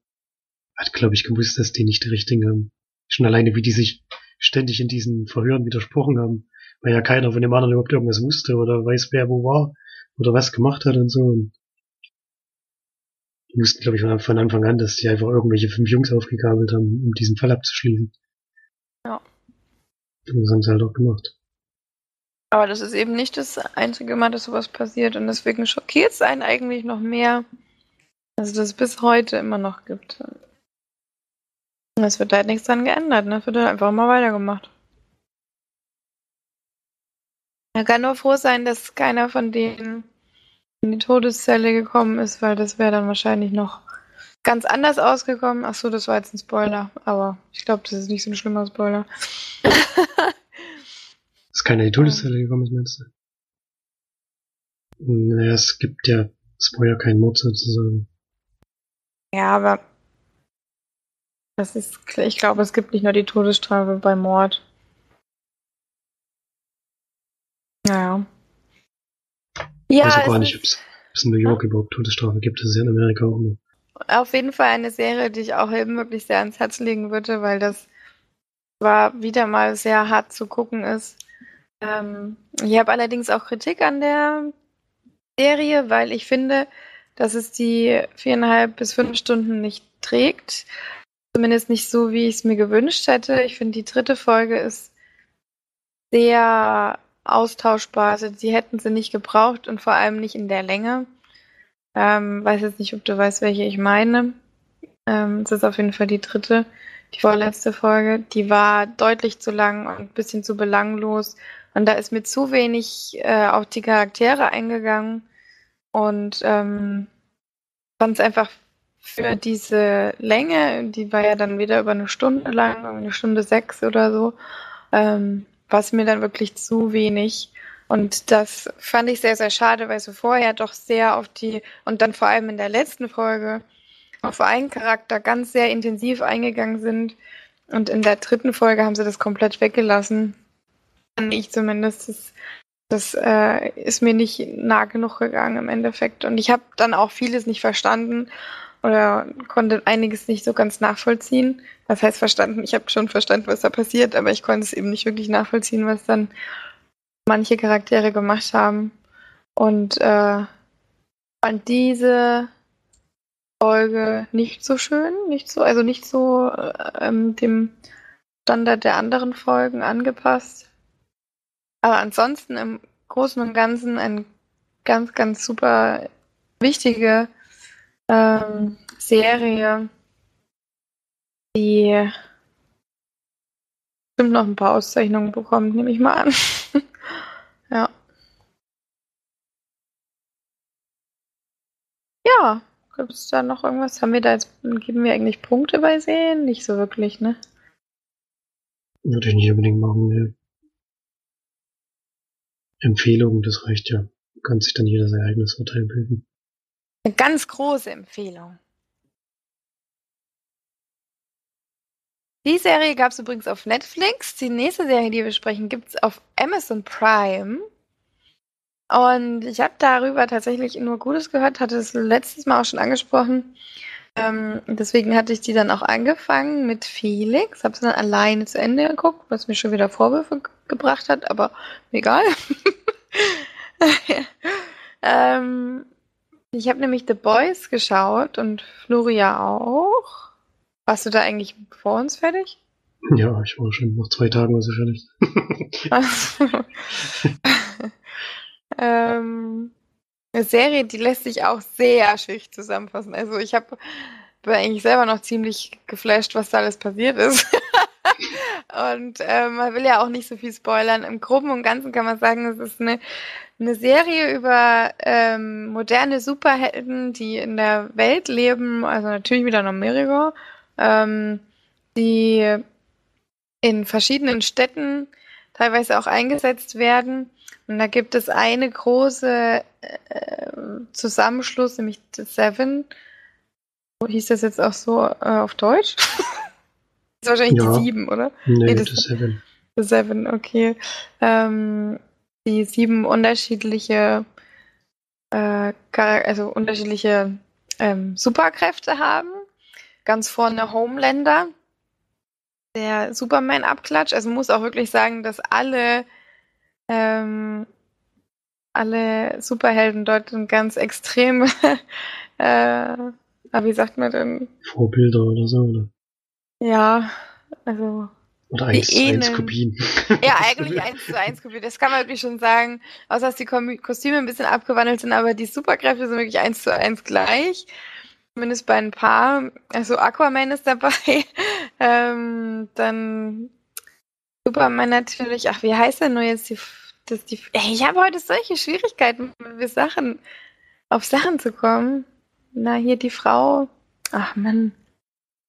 hat, glaube ich, gewusst, dass die nicht die richtigen haben. Schon alleine, wie die sich ständig in diesen Verhören widersprochen haben, weil ja keiner von dem anderen überhaupt irgendwas wusste oder weiß, wer wo war oder was gemacht hat und so. Und die wussten, glaube ich, von Anfang an, dass die einfach irgendwelche fünf Jungs aufgegabelt haben, um diesen Fall abzuschließen. Ja. Und das haben sie halt auch gemacht. Aber das ist eben nicht das einzige Mal, dass sowas passiert und deswegen schockiert es einen eigentlich noch mehr, dass es das bis heute immer noch gibt. Es wird halt nichts dran geändert, ne? Es wird halt einfach immer weitergemacht. Er kann nur froh sein, dass keiner von denen in die Todeszelle gekommen ist, weil das wäre dann wahrscheinlich noch ganz anders ausgekommen. Achso, das war jetzt ein Spoiler, aber ich glaube, das ist nicht so ein schlimmer Spoiler. dass keiner in die Todeszelle gekommen ist, meinst du? Naja, es gibt ja, es war ja kein Mord sozusagen. Ja, aber das ist, ich glaube, es gibt nicht nur die Todesstrafe bei Mord. Naja. Ja, ich weiß auch gar nicht, ob es in New York überhaupt Todesstrafe gibt. Das ist ja in Amerika auch nur. Auf jeden Fall eine Serie, die ich auch eben wirklich sehr ans Herz legen würde, weil das war wieder mal sehr hart zu gucken ist. Ähm, ich habe allerdings auch Kritik an der Serie, weil ich finde, dass es die viereinhalb bis fünf Stunden nicht trägt. Zumindest nicht so, wie ich es mir gewünscht hätte. Ich finde, die dritte Folge ist sehr austauschbar. Also die hätten sie nicht gebraucht und vor allem nicht in der Länge. Ähm, weiß jetzt nicht, ob du weißt, welche ich meine. Ähm, es ist auf jeden Fall die dritte, die vorletzte Folge. Die war deutlich zu lang und ein bisschen zu belanglos. Und da ist mir zu wenig äh, auf die Charaktere eingegangen. Und ähm, fand es einfach für diese Länge, die war ja dann wieder über eine Stunde lang, eine Stunde sechs oder so, ähm, war es mir dann wirklich zu wenig. Und das fand ich sehr, sehr schade, weil sie vorher doch sehr auf die, und dann vor allem in der letzten Folge, auf einen Charakter ganz sehr intensiv eingegangen sind. Und in der dritten Folge haben sie das komplett weggelassen. Ich zumindest. Das, das äh, ist mir nicht nah genug gegangen im Endeffekt. Und ich habe dann auch vieles nicht verstanden oder konnte einiges nicht so ganz nachvollziehen. Was heißt verstanden? Ich habe schon verstanden, was da passiert, aber ich konnte es eben nicht wirklich nachvollziehen, was dann manche Charaktere gemacht haben. Und äh, fand diese Folge nicht so schön, nicht so, also nicht so äh, dem Standard der anderen Folgen angepasst. Aber ansonsten im Großen und Ganzen eine ganz, ganz super wichtige ähm, Serie, die bestimmt noch ein paar Auszeichnungen bekommt, nehme ich mal an. ja. Ja, gibt es da noch irgendwas? Haben wir da jetzt, geben wir eigentlich Punkte bei Sehen? Nicht so wirklich, ne? Würde ich nicht unbedingt machen, ne. Empfehlungen, das reicht ja. Kann sich dann jeder sein eigenes Urteil bilden. Eine ganz große Empfehlung. Die Serie gab es übrigens auf Netflix. Die nächste Serie, die wir besprechen, gibt es auf Amazon Prime. Und ich habe darüber tatsächlich nur Gutes gehört, hatte es letztes Mal auch schon angesprochen. Ähm, deswegen hatte ich die dann auch angefangen mit Felix, habe sie dann alleine zu Ende geguckt, was mir schon wieder Vorwürfe gebracht hat, aber egal. ähm, ich habe nämlich The Boys geschaut und Floria auch. Warst du da eigentlich vor uns fertig? Ja, ich war schon nach zwei Tagen also fertig. ähm, eine Serie, die lässt sich auch sehr schwierig zusammenfassen. Also ich habe eigentlich selber noch ziemlich geflasht, was da alles passiert ist. und äh, man will ja auch nicht so viel spoilern. Im Groben und Ganzen kann man sagen, es ist eine, eine Serie über ähm, moderne Superhelden, die in der Welt leben, also natürlich wieder in Amerika, ähm, die in verschiedenen Städten teilweise auch eingesetzt werden. Und da gibt es eine große äh, Zusammenschluss, nämlich The Seven, Hieß das jetzt auch so äh, auf Deutsch? das ist wahrscheinlich ja. die sieben, oder? Nee, nee das ist Seven. The Seven, okay. Ähm, die sieben unterschiedliche, äh, also unterschiedliche ähm, Superkräfte haben. Ganz vorne Homelander, der Superman abklatscht. Also muss auch wirklich sagen, dass alle ähm, alle Superhelden dort ganz extrem äh, aber wie sagt man denn? Vorbilder oder so, oder? Ja, also. Oder 1 zu 1 Kopien. Ja, eigentlich 1 zu 1 Kopien. Das kann man wirklich schon sagen. Außer dass die Kostüme ein bisschen abgewandelt sind, aber die Superkräfte sind wirklich 1 zu 1 gleich. Zumindest bei ein paar. Also Aquaman ist dabei. ähm, dann Superman natürlich. Ach, wie heißt der nur jetzt? Die, das, die, ey, ich habe heute solche Schwierigkeiten, mit Sachen, auf Sachen zu kommen. Na, hier die Frau. Ach Mann.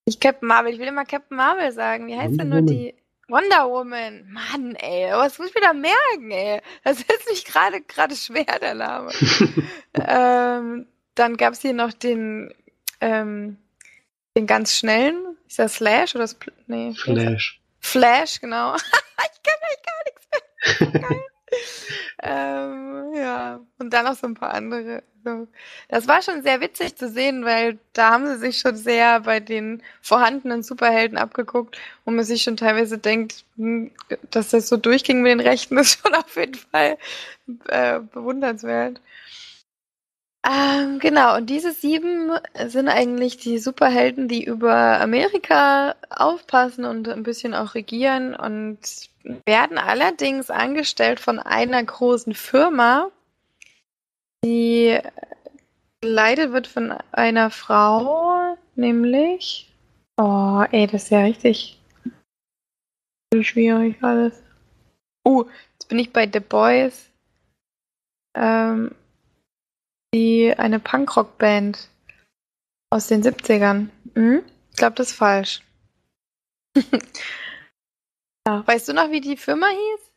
Ich Captain Marvel, ich will immer Captain Marvel sagen. Wie heißt denn nur die. Wonder Woman. Mann, ey, was muss ich mir da merken, ey? Das ist nicht gerade gerade schwer, der Name. ähm, dann gab's hier noch den, ähm, den ganz schnellen. Ist das Slash oder das, nee. Flash. Flash, genau. ich kann eigentlich gar nichts mehr. Geil. Ähm, ja, und dann noch so ein paar andere. Das war schon sehr witzig zu sehen, weil da haben sie sich schon sehr bei den vorhandenen Superhelden abgeguckt und man sich schon teilweise denkt, hm, dass das so durchging mit den Rechten, ist schon auf jeden Fall äh, bewundernswert. Ähm, genau, und diese sieben sind eigentlich die Superhelden, die über Amerika aufpassen und ein bisschen auch regieren und werden allerdings angestellt von einer großen Firma, die geleitet wird von einer Frau, nämlich. Oh, ey, das ist ja richtig schwierig alles. Uh, jetzt bin ich bei The Boys. Ähm, die eine Punkrock-Band aus den 70ern. Hm? Ich glaube, das ist falsch. ja, weißt du noch, wie die Firma hieß?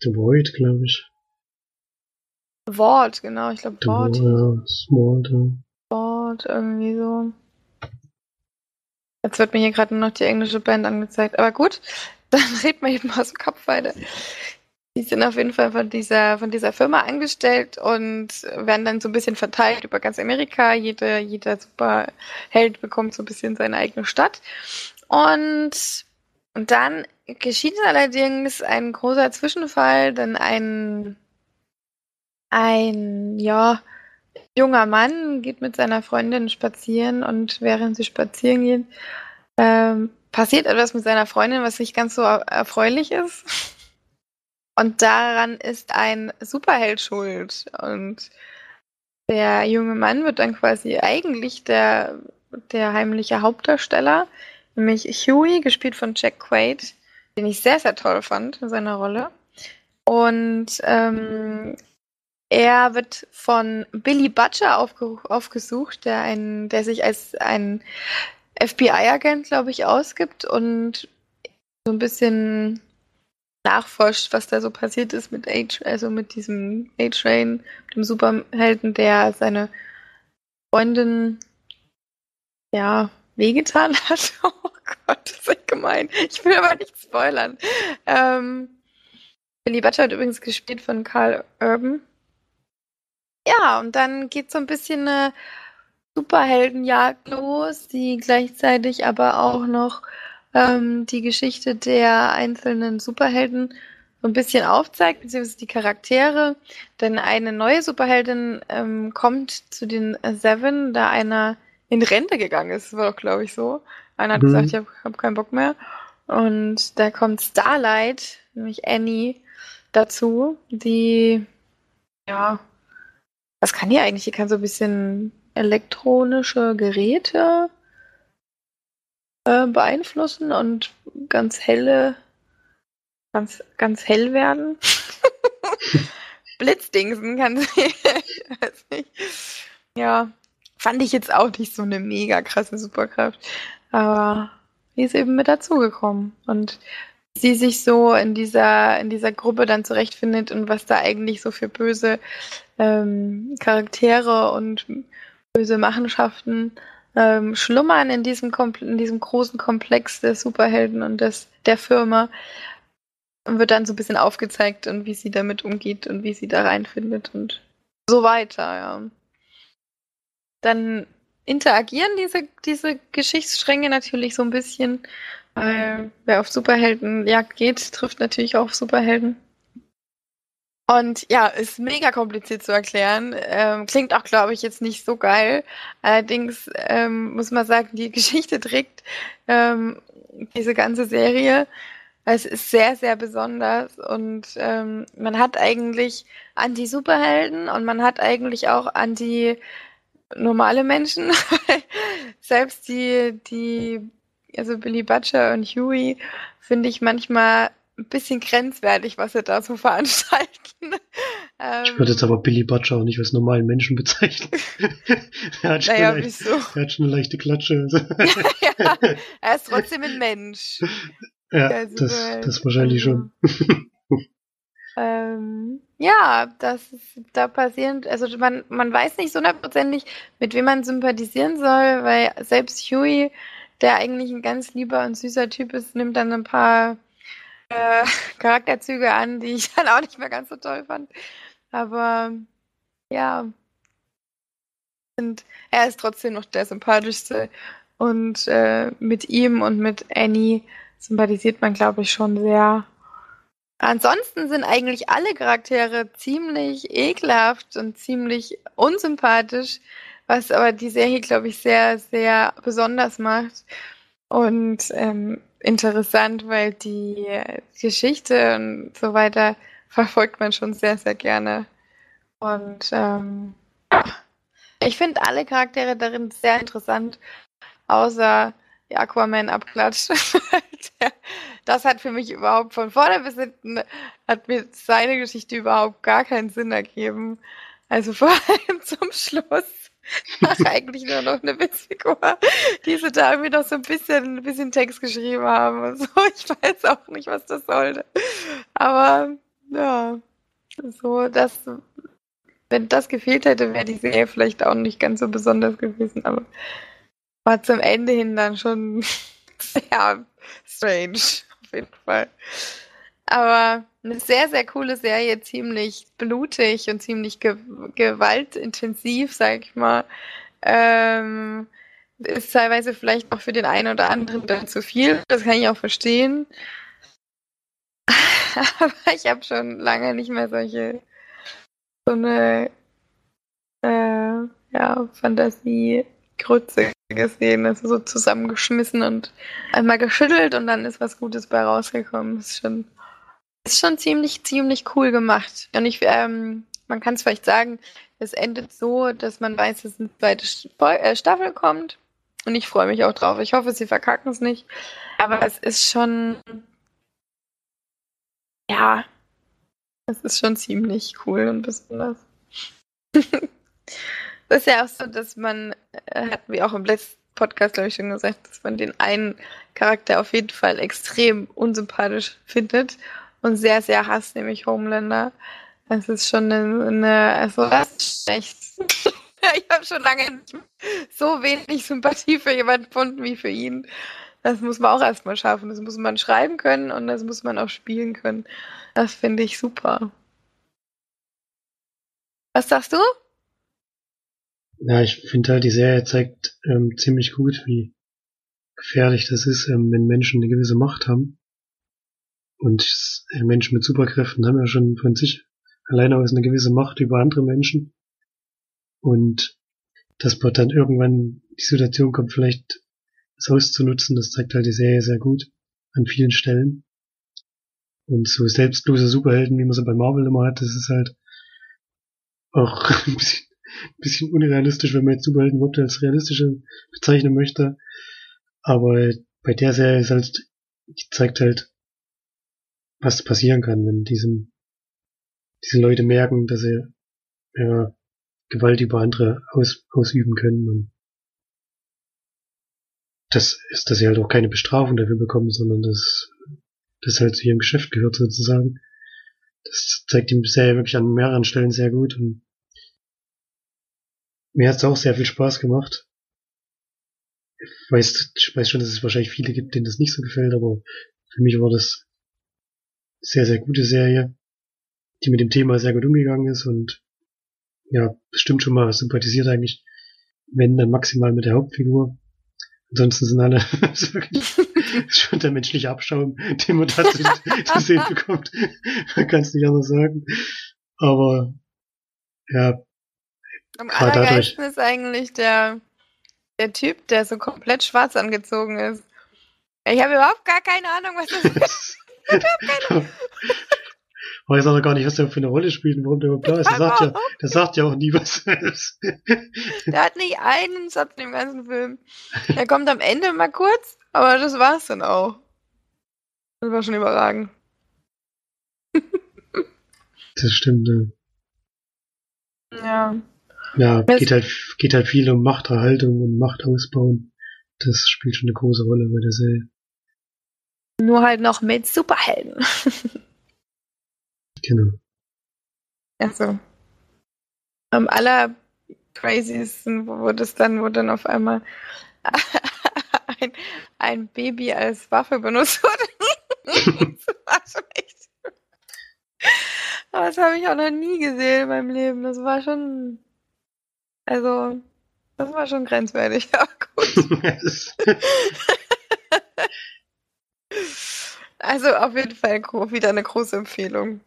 The Void, glaube ich. Wort, genau, ich glaube Wort. Ja. Wort, irgendwie so. Jetzt wird mir hier gerade nur noch die englische Band angezeigt. Aber gut, dann reden wir eben aus dem Kopf weiter. Die sind auf jeden Fall von dieser, von dieser Firma angestellt und werden dann so ein bisschen verteilt über ganz Amerika. Jede, jeder Superheld bekommt so ein bisschen seine eigene Stadt. Und, und dann geschieht allerdings ein großer Zwischenfall, denn ein, ein, ja, junger Mann geht mit seiner Freundin spazieren und während sie spazieren gehen, ähm, passiert etwas mit seiner Freundin, was nicht ganz so erfreulich ist. Und daran ist ein Superheld schuld. Und der junge Mann wird dann quasi eigentlich der, der heimliche Hauptdarsteller, nämlich Huey, gespielt von Jack Quaid, den ich sehr, sehr toll fand in seiner Rolle. Und ähm, er wird von Billy Butcher aufge aufgesucht, der, ein, der sich als ein FBI-Agent, glaube ich, ausgibt und so ein bisschen nachforscht, was da so passiert ist mit H, also mit diesem A-Train, dem Superhelden, der seine Freundin ja wehgetan hat. Oh Gott, das ist gemein. Ich will aber nicht spoilern. Ähm, Billy Butcher hat übrigens gespielt von Carl Urban. Ja, und dann geht so ein bisschen eine Superheldenjagd los, die gleichzeitig aber auch noch ähm, die Geschichte der einzelnen Superhelden so ein bisschen aufzeigt, beziehungsweise die Charaktere. Denn eine neue Superheldin ähm, kommt zu den Seven, da einer in Rente gegangen ist, war doch, glaube ich, so. Einer hat mhm. gesagt, ich habe hab keinen Bock mehr. Und da kommt Starlight, nämlich Annie, dazu, die, ja, was kann die eigentlich? Die kann so ein bisschen elektronische Geräte äh, beeinflussen und ganz helle, ganz, ganz hell werden. Blitzdingsen kann sie. weiß nicht. Ja, fand ich jetzt auch nicht so eine mega krasse Superkraft. Aber die ist eben mit dazugekommen. Und sie sich so in dieser, in dieser Gruppe dann zurechtfindet und was da eigentlich so für böse ähm, Charaktere und böse Machenschaften ähm, schlummern in diesem, in diesem großen Komplex der Superhelden und des, der Firma. Und wird dann so ein bisschen aufgezeigt und wie sie damit umgeht und wie sie da reinfindet und so weiter, ja. Dann interagieren diese, diese Geschichtsstränge natürlich so ein bisschen. Weil wer auf Superheldenjagd geht, trifft natürlich auch auf Superhelden. Und ja, ist mega kompliziert zu erklären. Ähm, klingt auch, glaube ich, jetzt nicht so geil. Allerdings ähm, muss man sagen, die Geschichte trägt ähm, diese ganze Serie. Es ist sehr, sehr besonders und ähm, man hat eigentlich Anti-Superhelden und man hat eigentlich auch anti normale Menschen. Selbst die, die, also Billy Butcher und Huey finde ich manchmal ein bisschen grenzwertig, was sie da so veranstalten. Ähm, ich würde jetzt aber Billy Butcher auch nicht als normalen Menschen bezeichnen. er, hat naja, eine, er hat schon eine leichte Klatsche. ja, er ist trotzdem ein Mensch. Ja, das, das wahrscheinlich also, schon. ähm, ja, das ist, da passieren, also man, man weiß nicht so hundertprozentig, mit wem man sympathisieren soll, weil selbst Huey, der eigentlich ein ganz lieber und süßer Typ ist, nimmt dann ein paar äh, Charakterzüge an, die ich dann auch nicht mehr ganz so toll fand. Aber ja, und er ist trotzdem noch der sympathischste. Und äh, mit ihm und mit Annie sympathisiert man, glaube ich, schon sehr. Ansonsten sind eigentlich alle Charaktere ziemlich ekelhaft und ziemlich unsympathisch, was aber die Serie, glaube ich, sehr, sehr besonders macht. Und ähm, interessant, weil die Geschichte und so weiter verfolgt man schon sehr, sehr gerne. Und ähm, ich finde alle Charaktere darin sehr interessant, außer die Aquaman-Abklatsch. das hat für mich überhaupt von vorne bis hinten, hat mir seine Geschichte überhaupt gar keinen Sinn ergeben. Also vor allem zum Schluss. Eigentlich nur noch eine Witzfigur, die sie da irgendwie noch so ein bisschen, ein bisschen Text geschrieben haben und so. Ich weiß auch nicht, was das sollte. Aber ja, so, das wenn das gefehlt hätte, wäre die Serie vielleicht auch nicht ganz so besonders gewesen, aber war zum Ende hin dann schon sehr strange, auf jeden Fall. Aber eine sehr, sehr coole Serie, ziemlich blutig und ziemlich ge gewaltintensiv, sag ich mal. Ähm, ist teilweise vielleicht auch für den einen oder anderen dann zu viel, das kann ich auch verstehen. Aber ich habe schon lange nicht mehr solche so eine äh, ja, Fantasie-Grütze gesehen. Also so zusammengeschmissen und einmal geschüttelt und dann ist was Gutes bei rausgekommen. Ist schon, ist schon ziemlich, ziemlich cool gemacht. Und ich, ähm, man kann es vielleicht sagen, es endet so, dass man weiß, dass eine zweite äh, Staffel kommt. Und ich freue mich auch drauf. Ich hoffe, sie verkacken es nicht. Aber es ist schon. Ja, das ist schon ziemlich cool und besonders. das ist ja auch so, dass man, äh, hatten wir auch im letzten Podcast, glaube ich, schon gesagt, dass man den einen Charakter auf jeden Fall extrem unsympathisch findet und sehr, sehr hasst, nämlich Homelander. Das ist schon eine, eine also das ist schlecht. ich habe schon lange so wenig Sympathie für jemanden gefunden wie für ihn. Das muss man auch erstmal schaffen. Das muss man schreiben können und das muss man auch spielen können. Das finde ich super. Was sagst du? Ja, ich finde halt, die Serie zeigt ähm, ziemlich gut, wie gefährlich das ist, ähm, wenn Menschen eine gewisse Macht haben. Und äh, Menschen mit Superkräften haben ja schon von sich alleine aus eine gewisse Macht über andere Menschen. Und dass man dann irgendwann die Situation kommt, vielleicht das auszunutzen, das zeigt halt die Serie sehr gut an vielen Stellen. Und so selbstlose Superhelden, wie man sie bei Marvel immer hat, das ist halt auch ein bisschen, ein bisschen unrealistisch, wenn man jetzt Superhelden überhaupt als realistisch bezeichnen möchte. Aber bei der Serie ist halt, die zeigt halt, was passieren kann, wenn diesem, diese Leute merken, dass sie ja, Gewalt über andere aus, ausüben können und das ist, dass sie halt auch keine Bestrafung dafür bekommen, sondern dass das halt zu ihrem Geschäft gehört sozusagen. Das zeigt ihm bisher wirklich an mehreren Stellen sehr gut und mir hat es auch sehr viel Spaß gemacht. Ich weiß, ich weiß schon, dass es wahrscheinlich viele gibt, denen das nicht so gefällt, aber für mich war das sehr, sehr gute Serie, die mit dem Thema sehr gut umgegangen ist und ja, bestimmt schon mal sympathisiert eigentlich, wenn dann maximal mit der Hauptfigur. Ansonsten sind alle schon der menschliche Abschaum, den man da zu, zu sehen bekommt. Man kann es nicht anders sagen. Aber ja. Am allergeilsten ist eigentlich der, der Typ, der so komplett schwarz angezogen ist. Ich habe überhaupt gar keine Ahnung, was das ist. Ich weiß auch gar nicht, was der für eine Rolle spielt und warum der überhaupt da ist. Der sagt ja, der sagt ja auch nie was. der hat nicht einen Satz im ganzen Film. Er kommt am Ende mal kurz, aber das war's dann auch. Das war schon überragend. das stimmt, ja. Ja. Ja, geht halt, geht halt viel um Machterhaltung und Machtausbauen. Das spielt schon eine große Rolle bei der Serie. Nur halt noch mit Superhelden. Genau. Also. Am aller craziesten, wo das dann, wo dann auf einmal ein, ein Baby als Waffe benutzt wurde. das war schon echt. Aber das habe ich auch noch nie gesehen in meinem Leben. Das war schon. Also, das war schon grenzwertig. Ja, gut. also auf jeden Fall wieder eine große Empfehlung.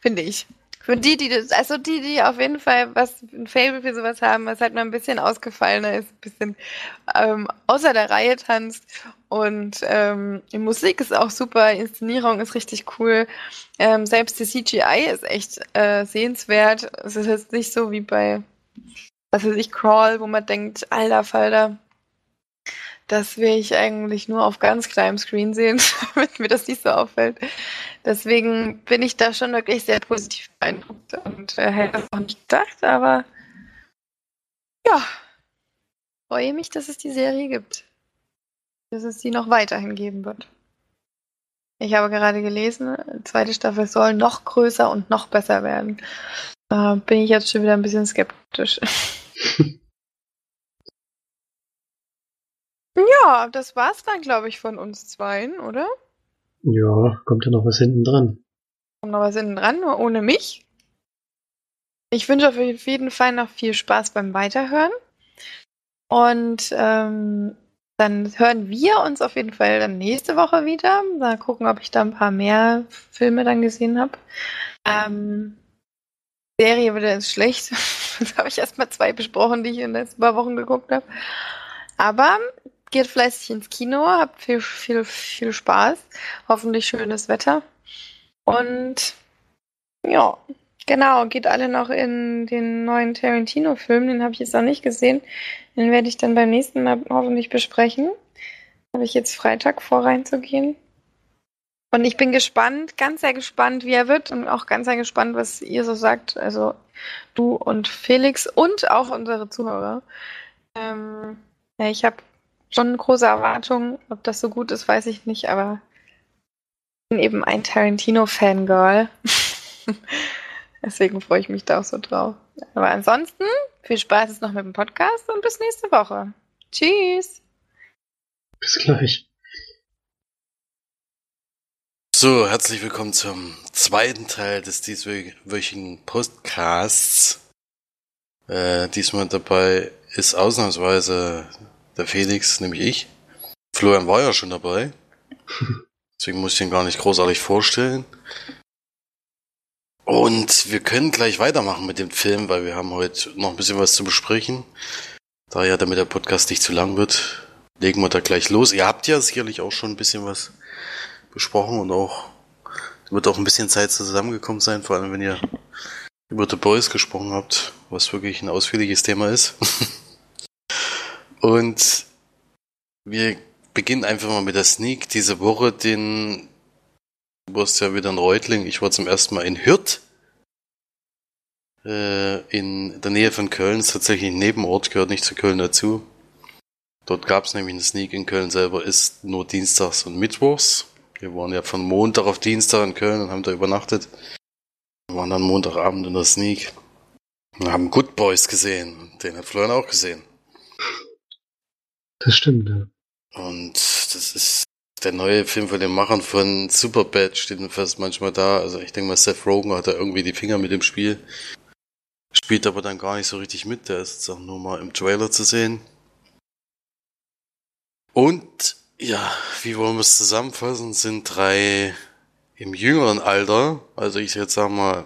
Finde ich. Für die, die das, also die, die auf jeden Fall was, ein Fable für sowas haben, was halt mal ein bisschen ausgefallener ist, ein bisschen ähm, außer der Reihe tanzt. Und ähm, die Musik ist auch super, Inszenierung ist richtig cool. Ähm, selbst die CGI ist echt äh, sehenswert. Es ist jetzt nicht so wie bei, was weiß ich, Crawl, wo man denkt, alter Falter, das will ich eigentlich nur auf ganz kleinem Screen sehen, damit mir das nicht so auffällt. Deswegen bin ich da schon wirklich sehr positiv beeindruckt und äh, hätte das auch nicht gedacht, aber ja, freue mich, dass es die Serie gibt. Dass es sie noch weiterhin geben wird. Ich habe gerade gelesen, zweite Staffel soll noch größer und noch besser werden. Da bin ich jetzt schon wieder ein bisschen skeptisch. Ja, das war's dann, glaube ich, von uns zweien, oder? Ja, kommt ja noch was hinten dran. Kommt noch was hinten dran, nur ohne mich. Ich wünsche auf jeden Fall noch viel Spaß beim Weiterhören. Und ähm, dann hören wir uns auf jeden Fall dann nächste Woche wieder. Mal gucken, ob ich da ein paar mehr Filme dann gesehen habe. Ähm, Serie wieder ist schlecht. Jetzt habe ich erst mal zwei besprochen, die ich in den letzten paar Wochen geguckt habe. Aber geht fleißig ins Kino, habt viel, viel, viel Spaß. Hoffentlich schönes Wetter. Und ja, genau, geht alle noch in den neuen Tarantino-Film. Den habe ich jetzt noch nicht gesehen. Den werde ich dann beim nächsten Mal hoffentlich besprechen. Habe ich jetzt Freitag vor reinzugehen. Und ich bin gespannt, ganz sehr gespannt, wie er wird und auch ganz sehr gespannt, was ihr so sagt. Also du und Felix und auch unsere Zuhörer. Ähm, ja, ich habe schon große Erwartungen. Ob das so gut ist, weiß ich nicht, aber ich bin eben ein Tarantino-Fangirl. Deswegen freue ich mich da auch so drauf. Aber ansonsten, viel Spaß jetzt noch mit dem Podcast und bis nächste Woche. Tschüss. Bis gleich. So, herzlich willkommen zum zweiten Teil des dieswöchigen Podcasts. Äh, diesmal dabei ist ausnahmsweise der Felix, nämlich ich. Florian war ja schon dabei. Deswegen muss ich ihn gar nicht großartig vorstellen. Und wir können gleich weitermachen mit dem Film, weil wir haben heute noch ein bisschen was zu besprechen. Da ja, damit der Podcast nicht zu lang wird, legen wir da gleich los. Ihr habt ja sicherlich auch schon ein bisschen was besprochen und auch wird auch ein bisschen Zeit zusammengekommen sein, vor allem wenn ihr über The Boys gesprochen habt, was wirklich ein ausführliches Thema ist. Und wir beginnen einfach mal mit der Sneak. Diese Woche, den, du warst ja wieder in Reutling, ich war zum ersten Mal in Hürth. Äh, in der Nähe von Köln, ist tatsächlich ein Nebenort, gehört nicht zu Köln dazu. Dort gab es nämlich eine Sneak in Köln selber, ist nur dienstags und mittwochs. Wir waren ja von Montag auf Dienstag in Köln und haben da übernachtet. Wir waren dann Montagabend in der Sneak und haben Good Boys gesehen. Den hat Florian auch gesehen. Das stimmt, ja. Und das ist der neue Film von den Machern von Superbad, steht fast manchmal da. Also ich denke mal, Seth Rogen hat da irgendwie die Finger mit dem Spiel. Spielt aber dann gar nicht so richtig mit. Der ist jetzt auch nur mal im Trailer zu sehen. Und ja, wie wollen wir es zusammenfassen? Sind drei im jüngeren Alter. Also ich jetzt sag mal,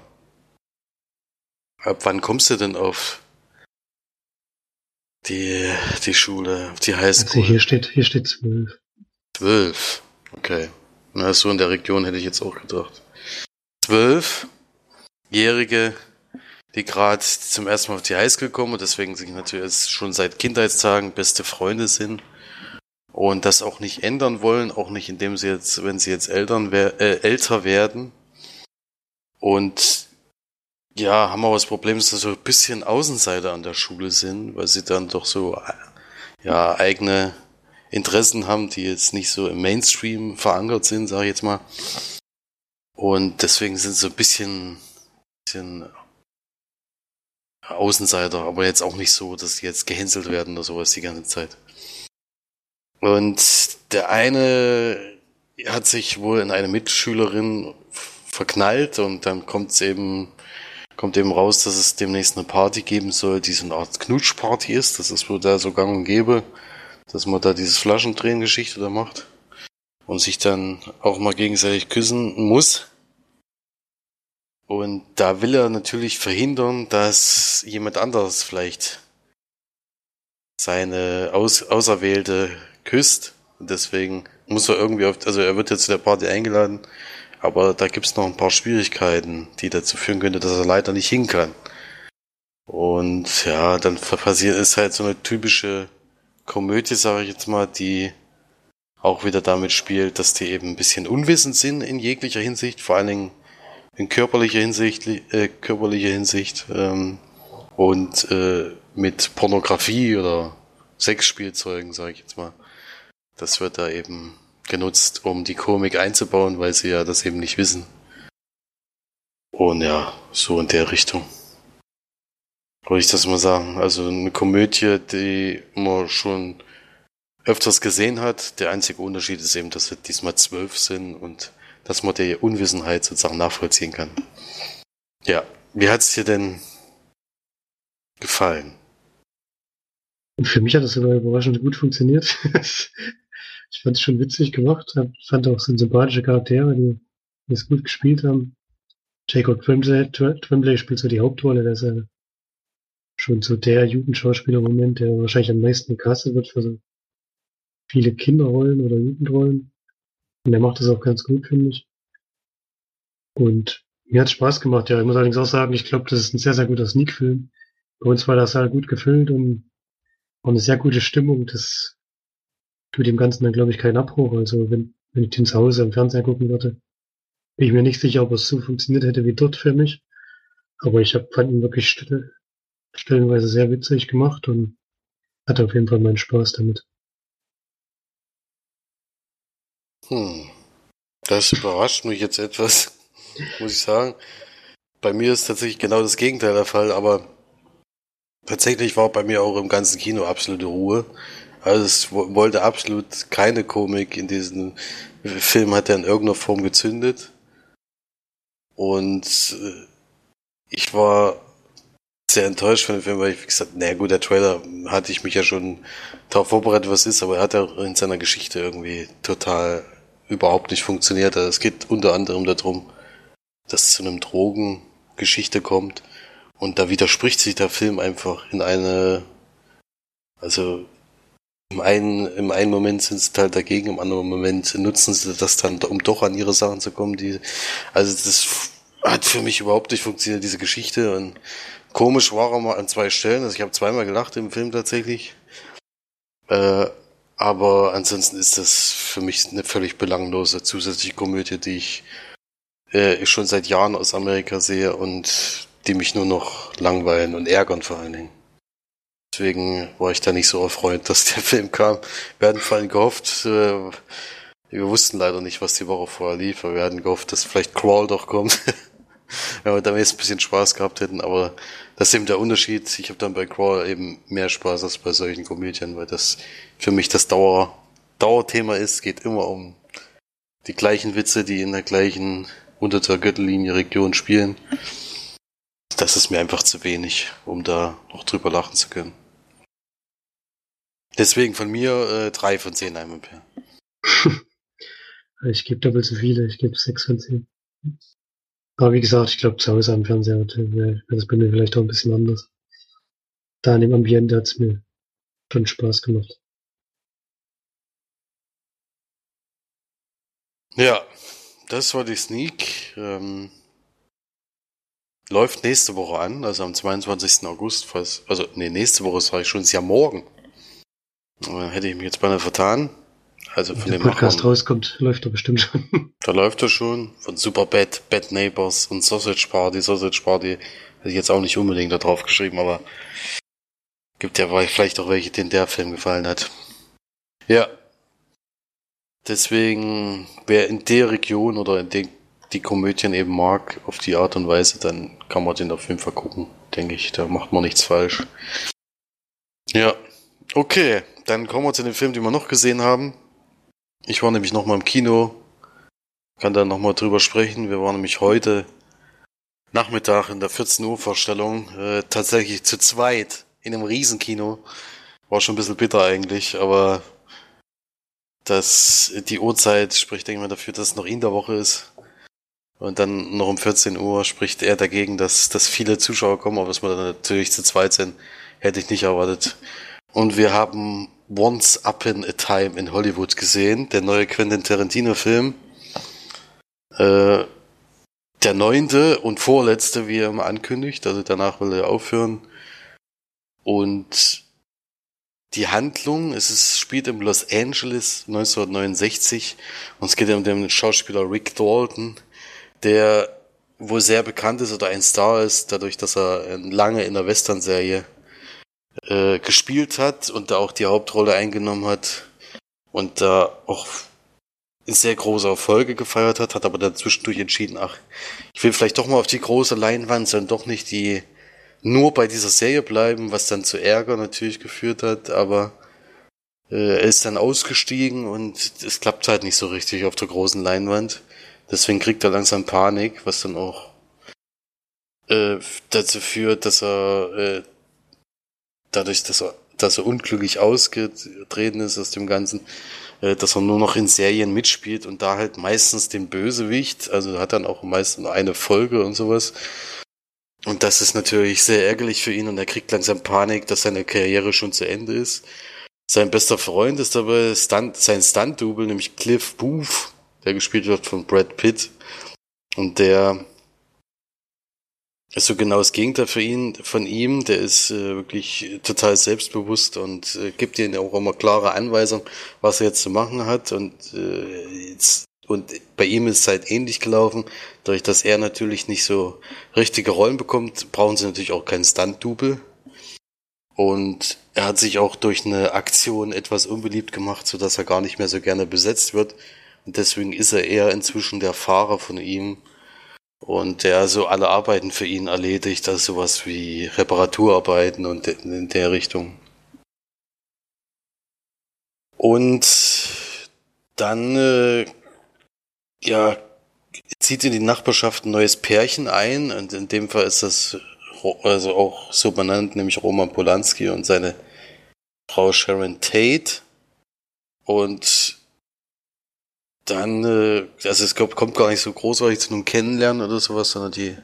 ab wann kommst du denn auf die, die Schule, die Highschool. Also hier steht, hier steht zwölf. Zwölf. Okay. Na, so in der Region hätte ich jetzt auch gedacht. Zwölfjährige, die gerade zum ersten Mal auf die Highschool kommen und deswegen sich natürlich schon seit Kindheitstagen beste Freunde sind und das auch nicht ändern wollen, auch nicht indem sie jetzt, wenn sie jetzt Eltern äh, älter werden und ja, haben aber das Problem, dass sie so ein bisschen Außenseiter an der Schule sind, weil sie dann doch so ja, eigene Interessen haben, die jetzt nicht so im Mainstream verankert sind, sage ich jetzt mal. Und deswegen sind sie so ein bisschen, bisschen Außenseiter, aber jetzt auch nicht so, dass sie jetzt gehänselt werden oder sowas die ganze Zeit. Und der eine hat sich wohl in eine Mitschülerin verknallt und dann kommt es eben, kommt eben raus, dass es demnächst eine Party geben soll, die so eine Art Knutschparty ist. Das ist wohl da so gang und gäbe, dass man da dieses Flaschendrehen-Geschichte da macht und sich dann auch mal gegenseitig küssen muss. Und da will er natürlich verhindern, dass jemand anderes vielleicht seine Aus Auserwählte küsst. Und deswegen muss er irgendwie auf, also er wird jetzt zu der Party eingeladen, aber da gibt's noch ein paar Schwierigkeiten, die dazu führen könnte, dass er leider nicht hin kann. Und ja, dann passiert ist halt so eine typische Komödie, sage ich jetzt mal, die auch wieder damit spielt, dass die eben ein bisschen unwissend sind in jeglicher Hinsicht, vor allen Dingen in körperlicher Hinsicht, äh, körperlicher Hinsicht ähm, und äh, mit Pornografie oder Sexspielzeugen, sage ich jetzt mal. Das wird da eben genutzt, um die Komik einzubauen, weil sie ja das eben nicht wissen. Und ja, so in der Richtung. Wollte ich das mal sagen. Also eine Komödie, die man schon öfters gesehen hat. Der einzige Unterschied ist eben, dass wir diesmal zwölf sind und dass man die Unwissenheit sozusagen nachvollziehen kann. Ja, wie hat es dir denn gefallen? Für mich hat das sogar überraschend gut funktioniert. ich fand es schon witzig gemacht, fand auch so sympathische Charaktere, die, die es gut gespielt haben. Jacob Tremblay, Tremblay spielt so die Hauptrolle, der ist ja schon so der Jugendschauspieler im Moment, der wahrscheinlich am meisten gecastet wird für so viele Kinderrollen oder Jugendrollen. Und er macht das auch ganz gut, finde ich. Und mir hat Spaß gemacht, ja. Ich muss allerdings auch sagen, ich glaube, das ist ein sehr, sehr guter Sneak-Film. Bei uns war das halt gut gefüllt und auch eine sehr gute Stimmung. Das tut dem Ganzen dann, glaube ich, keinen Abbruch. Also wenn, wenn ich den zu Hause im Fernseher gucken würde, bin ich mir nicht sicher, ob es so funktioniert hätte wie dort für mich. Aber ich hab, fand ihn wirklich still, stellenweise sehr witzig gemacht und hatte auf jeden Fall meinen Spaß damit. Hm. Das überrascht mich jetzt etwas, muss ich sagen. Bei mir ist tatsächlich genau das Gegenteil der Fall, aber tatsächlich war bei mir auch im ganzen Kino absolute Ruhe. Also es wollte absolut keine Komik in diesem Film hat er in irgendeiner Form gezündet. Und äh, ich war sehr enttäuscht von dem Film, weil ich gesagt, naja gut, der Trailer hatte ich mich ja schon darauf vorbereitet, was ist, aber er hat ja in seiner Geschichte irgendwie total überhaupt nicht funktioniert. Also es geht unter anderem darum, dass es zu einem Drogengeschichte kommt und da widerspricht sich der Film einfach in eine, also im einen, im einen Moment sind sie halt dagegen, im anderen Moment nutzen sie das dann, um doch an ihre Sachen zu kommen. Die, also das hat für mich überhaupt nicht funktioniert, diese Geschichte. Und komisch war er mal an zwei Stellen. Also ich habe zweimal gelacht im Film tatsächlich. Äh, aber ansonsten ist das für mich eine völlig belanglose zusätzliche Komödie, die ich äh, schon seit Jahren aus Amerika sehe und die mich nur noch langweilen und ärgern vor allen Dingen. Deswegen war ich da nicht so erfreut, dass der Film kam. Wir hatten vor allem gehofft, äh, wir wussten leider nicht, was die Woche vorher lief, aber wir hatten gehofft, dass vielleicht Crawl doch kommt. Wenn wir damit jetzt ein bisschen Spaß gehabt hätten, aber das ist eben der Unterschied. Ich habe dann bei Crawl eben mehr Spaß als bei solchen Komödien, weil das für mich das Dauer, Dauerthema ist. Geht immer um die gleichen Witze, die in der gleichen unter der Gürtellinie Region spielen. Das ist mir einfach zu wenig, um da noch drüber lachen zu können. Deswegen von mir äh, drei von zehn Heimampere. ich gebe doppelt so viele, ich gebe sechs von zehn. Aber wie gesagt, ich glaube, zu Hause am Fernseher wäre das bei mir vielleicht auch ein bisschen anders. Da in dem Ambiente hat es mir schon Spaß gemacht. Ja, das war die Sneak. Ähm, läuft nächste Woche an, also am 22. August. Fast, also, nee, nächste Woche sage ich schon, ist ja morgen. Hätte ich mich jetzt beinahe vertan. Also von Wenn der Podcast Machern, rauskommt, läuft er bestimmt schon. Da läuft er schon. Von Superbad, Bad Neighbors und Sausage Party. Sausage Party hätte ich jetzt auch nicht unbedingt da drauf geschrieben, aber gibt ja vielleicht auch welche, denen der Film gefallen hat. Ja, Deswegen, wer in der Region oder in den die Komödien eben mag, auf die Art und Weise, dann kann man den auf jeden Fall gucken, denke ich. Da macht man nichts falsch. Ja, okay. Dann kommen wir zu den Filmen, die wir noch gesehen haben. Ich war nämlich nochmal im Kino. Kann da nochmal drüber sprechen. Wir waren nämlich heute Nachmittag in der 14 Uhr Vorstellung äh, tatsächlich zu zweit in einem Riesenkino. War schon ein bisschen bitter eigentlich, aber das, die Uhrzeit spricht, denke ich mal, dafür, dass es noch in der Woche ist. Und dann noch um 14 Uhr spricht er dagegen, dass, dass viele Zuschauer kommen, aber dass wir dann natürlich zu zweit sind, hätte ich nicht erwartet. Und wir haben Once Upon a Time in Hollywood gesehen, der neue Quentin Tarantino-Film. Äh, der neunte und vorletzte, wie er immer ankündigt, also danach will er aufhören. Und die Handlung, es ist, spielt im Los Angeles 1969 und es geht um den Schauspieler Rick Dalton, der wohl sehr bekannt ist oder ein Star ist, dadurch, dass er lange in der Western-Serie äh, gespielt hat und da auch die Hauptrolle eingenommen hat und da auch sehr große Erfolge gefeiert hat, hat aber dann zwischendurch entschieden, ach, ich will vielleicht doch mal auf die große Leinwand, sondern doch nicht die nur bei dieser Serie bleiben, was dann zu Ärger natürlich geführt hat, aber äh, er ist dann ausgestiegen und es klappt halt nicht so richtig auf der großen Leinwand. Deswegen kriegt er langsam Panik, was dann auch äh, dazu führt, dass er äh, dadurch, dass er, dass er unglücklich ausgetreten ist aus dem Ganzen, äh, dass er nur noch in Serien mitspielt und da halt meistens den Bösewicht, also hat dann auch meistens eine Folge und sowas. Und das ist natürlich sehr ärgerlich für ihn und er kriegt langsam Panik, dass seine Karriere schon zu Ende ist. Sein bester Freund ist dabei Stunt, sein Stunt-Double, nämlich Cliff Booth, der gespielt wird von Brad Pitt. Und der ist so genau das Gegenteil für ihn, von ihm. Der ist äh, wirklich total selbstbewusst und äh, gibt ihm auch immer klare Anweisungen, was er jetzt zu machen hat. Und, äh, jetzt, und bei ihm ist es halt ähnlich gelaufen. Dadurch, dass er natürlich nicht so richtige Rollen bekommt, brauchen sie natürlich auch keinen Stunt-Double. Und er hat sich auch durch eine Aktion etwas unbeliebt gemacht, so dass er gar nicht mehr so gerne besetzt wird. Und deswegen ist er eher inzwischen der Fahrer von ihm und der so alle Arbeiten für ihn erledigt, also sowas wie Reparaturarbeiten und in der Richtung. Und dann, äh, ja, zieht in die Nachbarschaft ein neues Pärchen ein und in dem Fall ist das also auch so benannt, nämlich Roman Polanski und seine Frau Sharon Tate. Und dann, äh, also es kommt, kommt gar nicht so großartig zu einem Kennenlernen oder sowas, sondern die,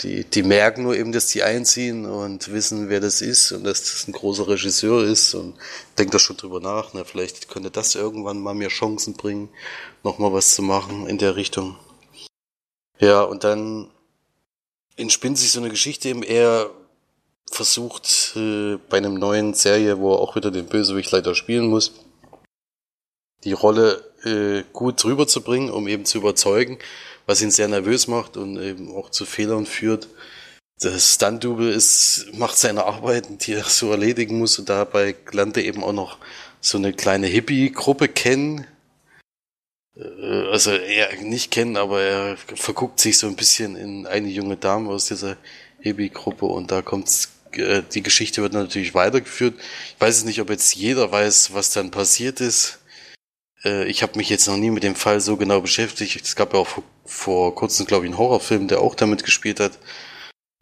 die, die merken nur eben, dass die einziehen und wissen, wer das ist und dass das ein großer Regisseur ist und denkt da schon drüber nach. Na, vielleicht könnte das irgendwann mal mir Chancen bringen, nochmal was zu machen in der Richtung. Ja, und dann entspinnt sich so eine Geschichte eben er versucht äh, bei einem neuen Serie, wo er auch wieder den Bösewicht leider spielen muss, die Rolle äh, gut rüberzubringen, um eben zu überzeugen, was ihn sehr nervös macht und eben auch zu Fehlern führt. Das Stunt-Double ist, macht seine Arbeiten, die er so erledigen muss und dabei lernt er eben auch noch so eine kleine Hippie-Gruppe kennen. Äh, also er nicht kennen, aber er verguckt sich so ein bisschen in eine junge Dame aus dieser Hippie-Gruppe und da kommt's äh, die Geschichte wird natürlich weitergeführt. Ich weiß es nicht, ob jetzt jeder weiß, was dann passiert ist. Äh, ich habe mich jetzt noch nie mit dem Fall so genau beschäftigt. Es gab ja auch vor, vor kurzem, glaube ich, einen Horrorfilm, der auch damit gespielt hat.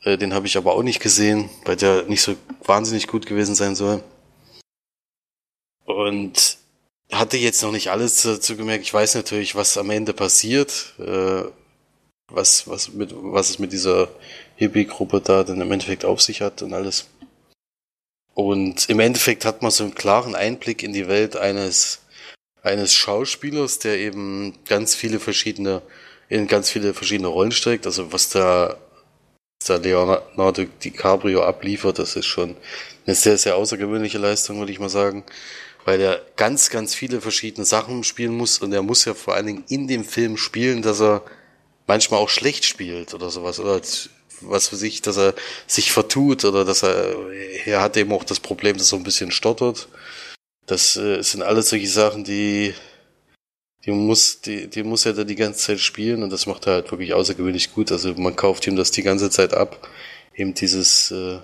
Äh, den habe ich aber auch nicht gesehen, weil der nicht so wahnsinnig gut gewesen sein soll. Und hatte jetzt noch nicht alles dazu gemerkt. Ich weiß natürlich, was am Ende passiert, äh, was, was, mit, was es mit dieser Hippie-Gruppe da dann im Endeffekt auf sich hat und alles. Und im Endeffekt hat man so einen klaren Einblick in die Welt eines eines Schauspielers, der eben ganz viele verschiedene, in ganz viele verschiedene Rollen steckt. Also was da, was da Leonardo DiCaprio abliefert, das ist schon eine sehr, sehr außergewöhnliche Leistung, würde ich mal sagen. Weil er ganz, ganz viele verschiedene Sachen spielen muss und er muss ja vor allen Dingen in dem Film spielen, dass er manchmal auch schlecht spielt oder sowas. Oder was für sich, dass er sich vertut oder dass er, er hat eben auch das Problem, dass er so ein bisschen stottert das äh, sind alles solche Sachen, die die muss, die, die muss er da die ganze Zeit spielen und das macht er halt wirklich außergewöhnlich gut. Also man kauft ihm das die ganze Zeit ab. Eben dieses äh,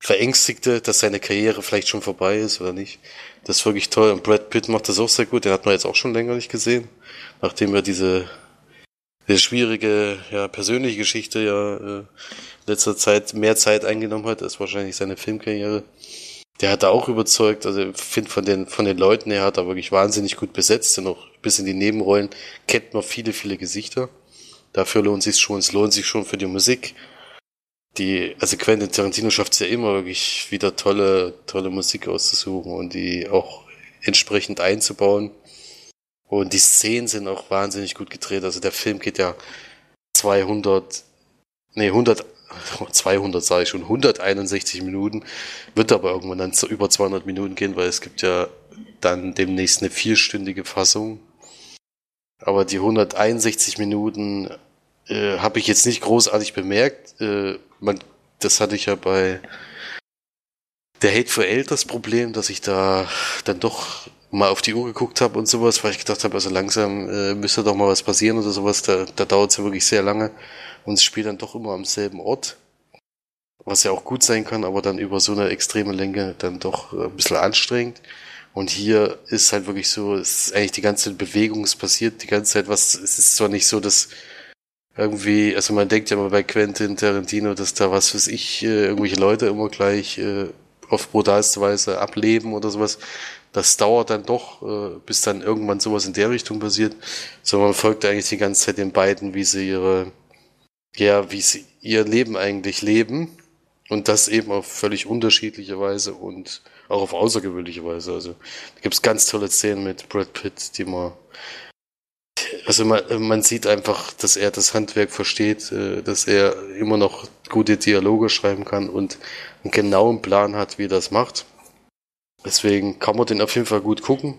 Verängstigte, dass seine Karriere vielleicht schon vorbei ist oder nicht. Das ist wirklich toll. Und Brad Pitt macht das auch sehr gut. Den hat man jetzt auch schon länger nicht gesehen. Nachdem er diese, diese schwierige, ja, persönliche Geschichte ja äh, letzter Zeit mehr Zeit eingenommen hat, als wahrscheinlich seine Filmkarriere. Der hat da auch überzeugt, also ich finde von den, von den Leuten her hat er wirklich wahnsinnig gut besetzt, denn auch bis in die Nebenrollen kennt man viele, viele Gesichter. Dafür lohnt sich schon, es lohnt sich schon für die Musik. Die, also Quentin Tarantino schafft es ja immer wirklich wieder tolle, tolle Musik auszusuchen und die auch entsprechend einzubauen. Und die Szenen sind auch wahnsinnig gut gedreht. Also der Film geht ja 200, nee, 100, 200 sage ich schon, 161 Minuten, wird aber irgendwann dann zu über 200 Minuten gehen, weil es gibt ja dann demnächst eine vierstündige Fassung. Aber die 161 Minuten äh, habe ich jetzt nicht großartig bemerkt. Äh, man, das hatte ich ja bei der Hate for Eight das Problem, dass ich da dann doch mal auf die Uhr geguckt habe und sowas, weil ich gedacht habe, also langsam äh, müsste doch mal was passieren oder sowas. Da, da dauert es ja wirklich sehr lange und es spielt dann doch immer am selben Ort. Was ja auch gut sein kann, aber dann über so eine extreme Länge dann doch ein bisschen anstrengend. Und hier ist halt wirklich so, es ist eigentlich die ganze Bewegung, es passiert die ganze Zeit was. Es ist zwar nicht so, dass irgendwie, also man denkt ja mal bei Quentin Tarantino, dass da was weiß ich, äh, irgendwelche Leute immer gleich äh, auf brutalste Weise ableben oder sowas. Das dauert dann doch, äh, bis dann irgendwann sowas in der Richtung passiert. Sondern man folgt eigentlich die ganze Zeit den beiden, wie sie ihre, ja, wie sie ihr Leben eigentlich leben. Und das eben auf völlig unterschiedliche Weise und auch auf außergewöhnliche Weise. Also da gibt's ganz tolle Szenen mit Brad Pitt, die man also man, man sieht einfach, dass er das Handwerk versteht, äh, dass er immer noch gute Dialoge schreiben kann und einen genauen Plan hat, wie er das macht. Deswegen kann man den auf jeden Fall gut gucken.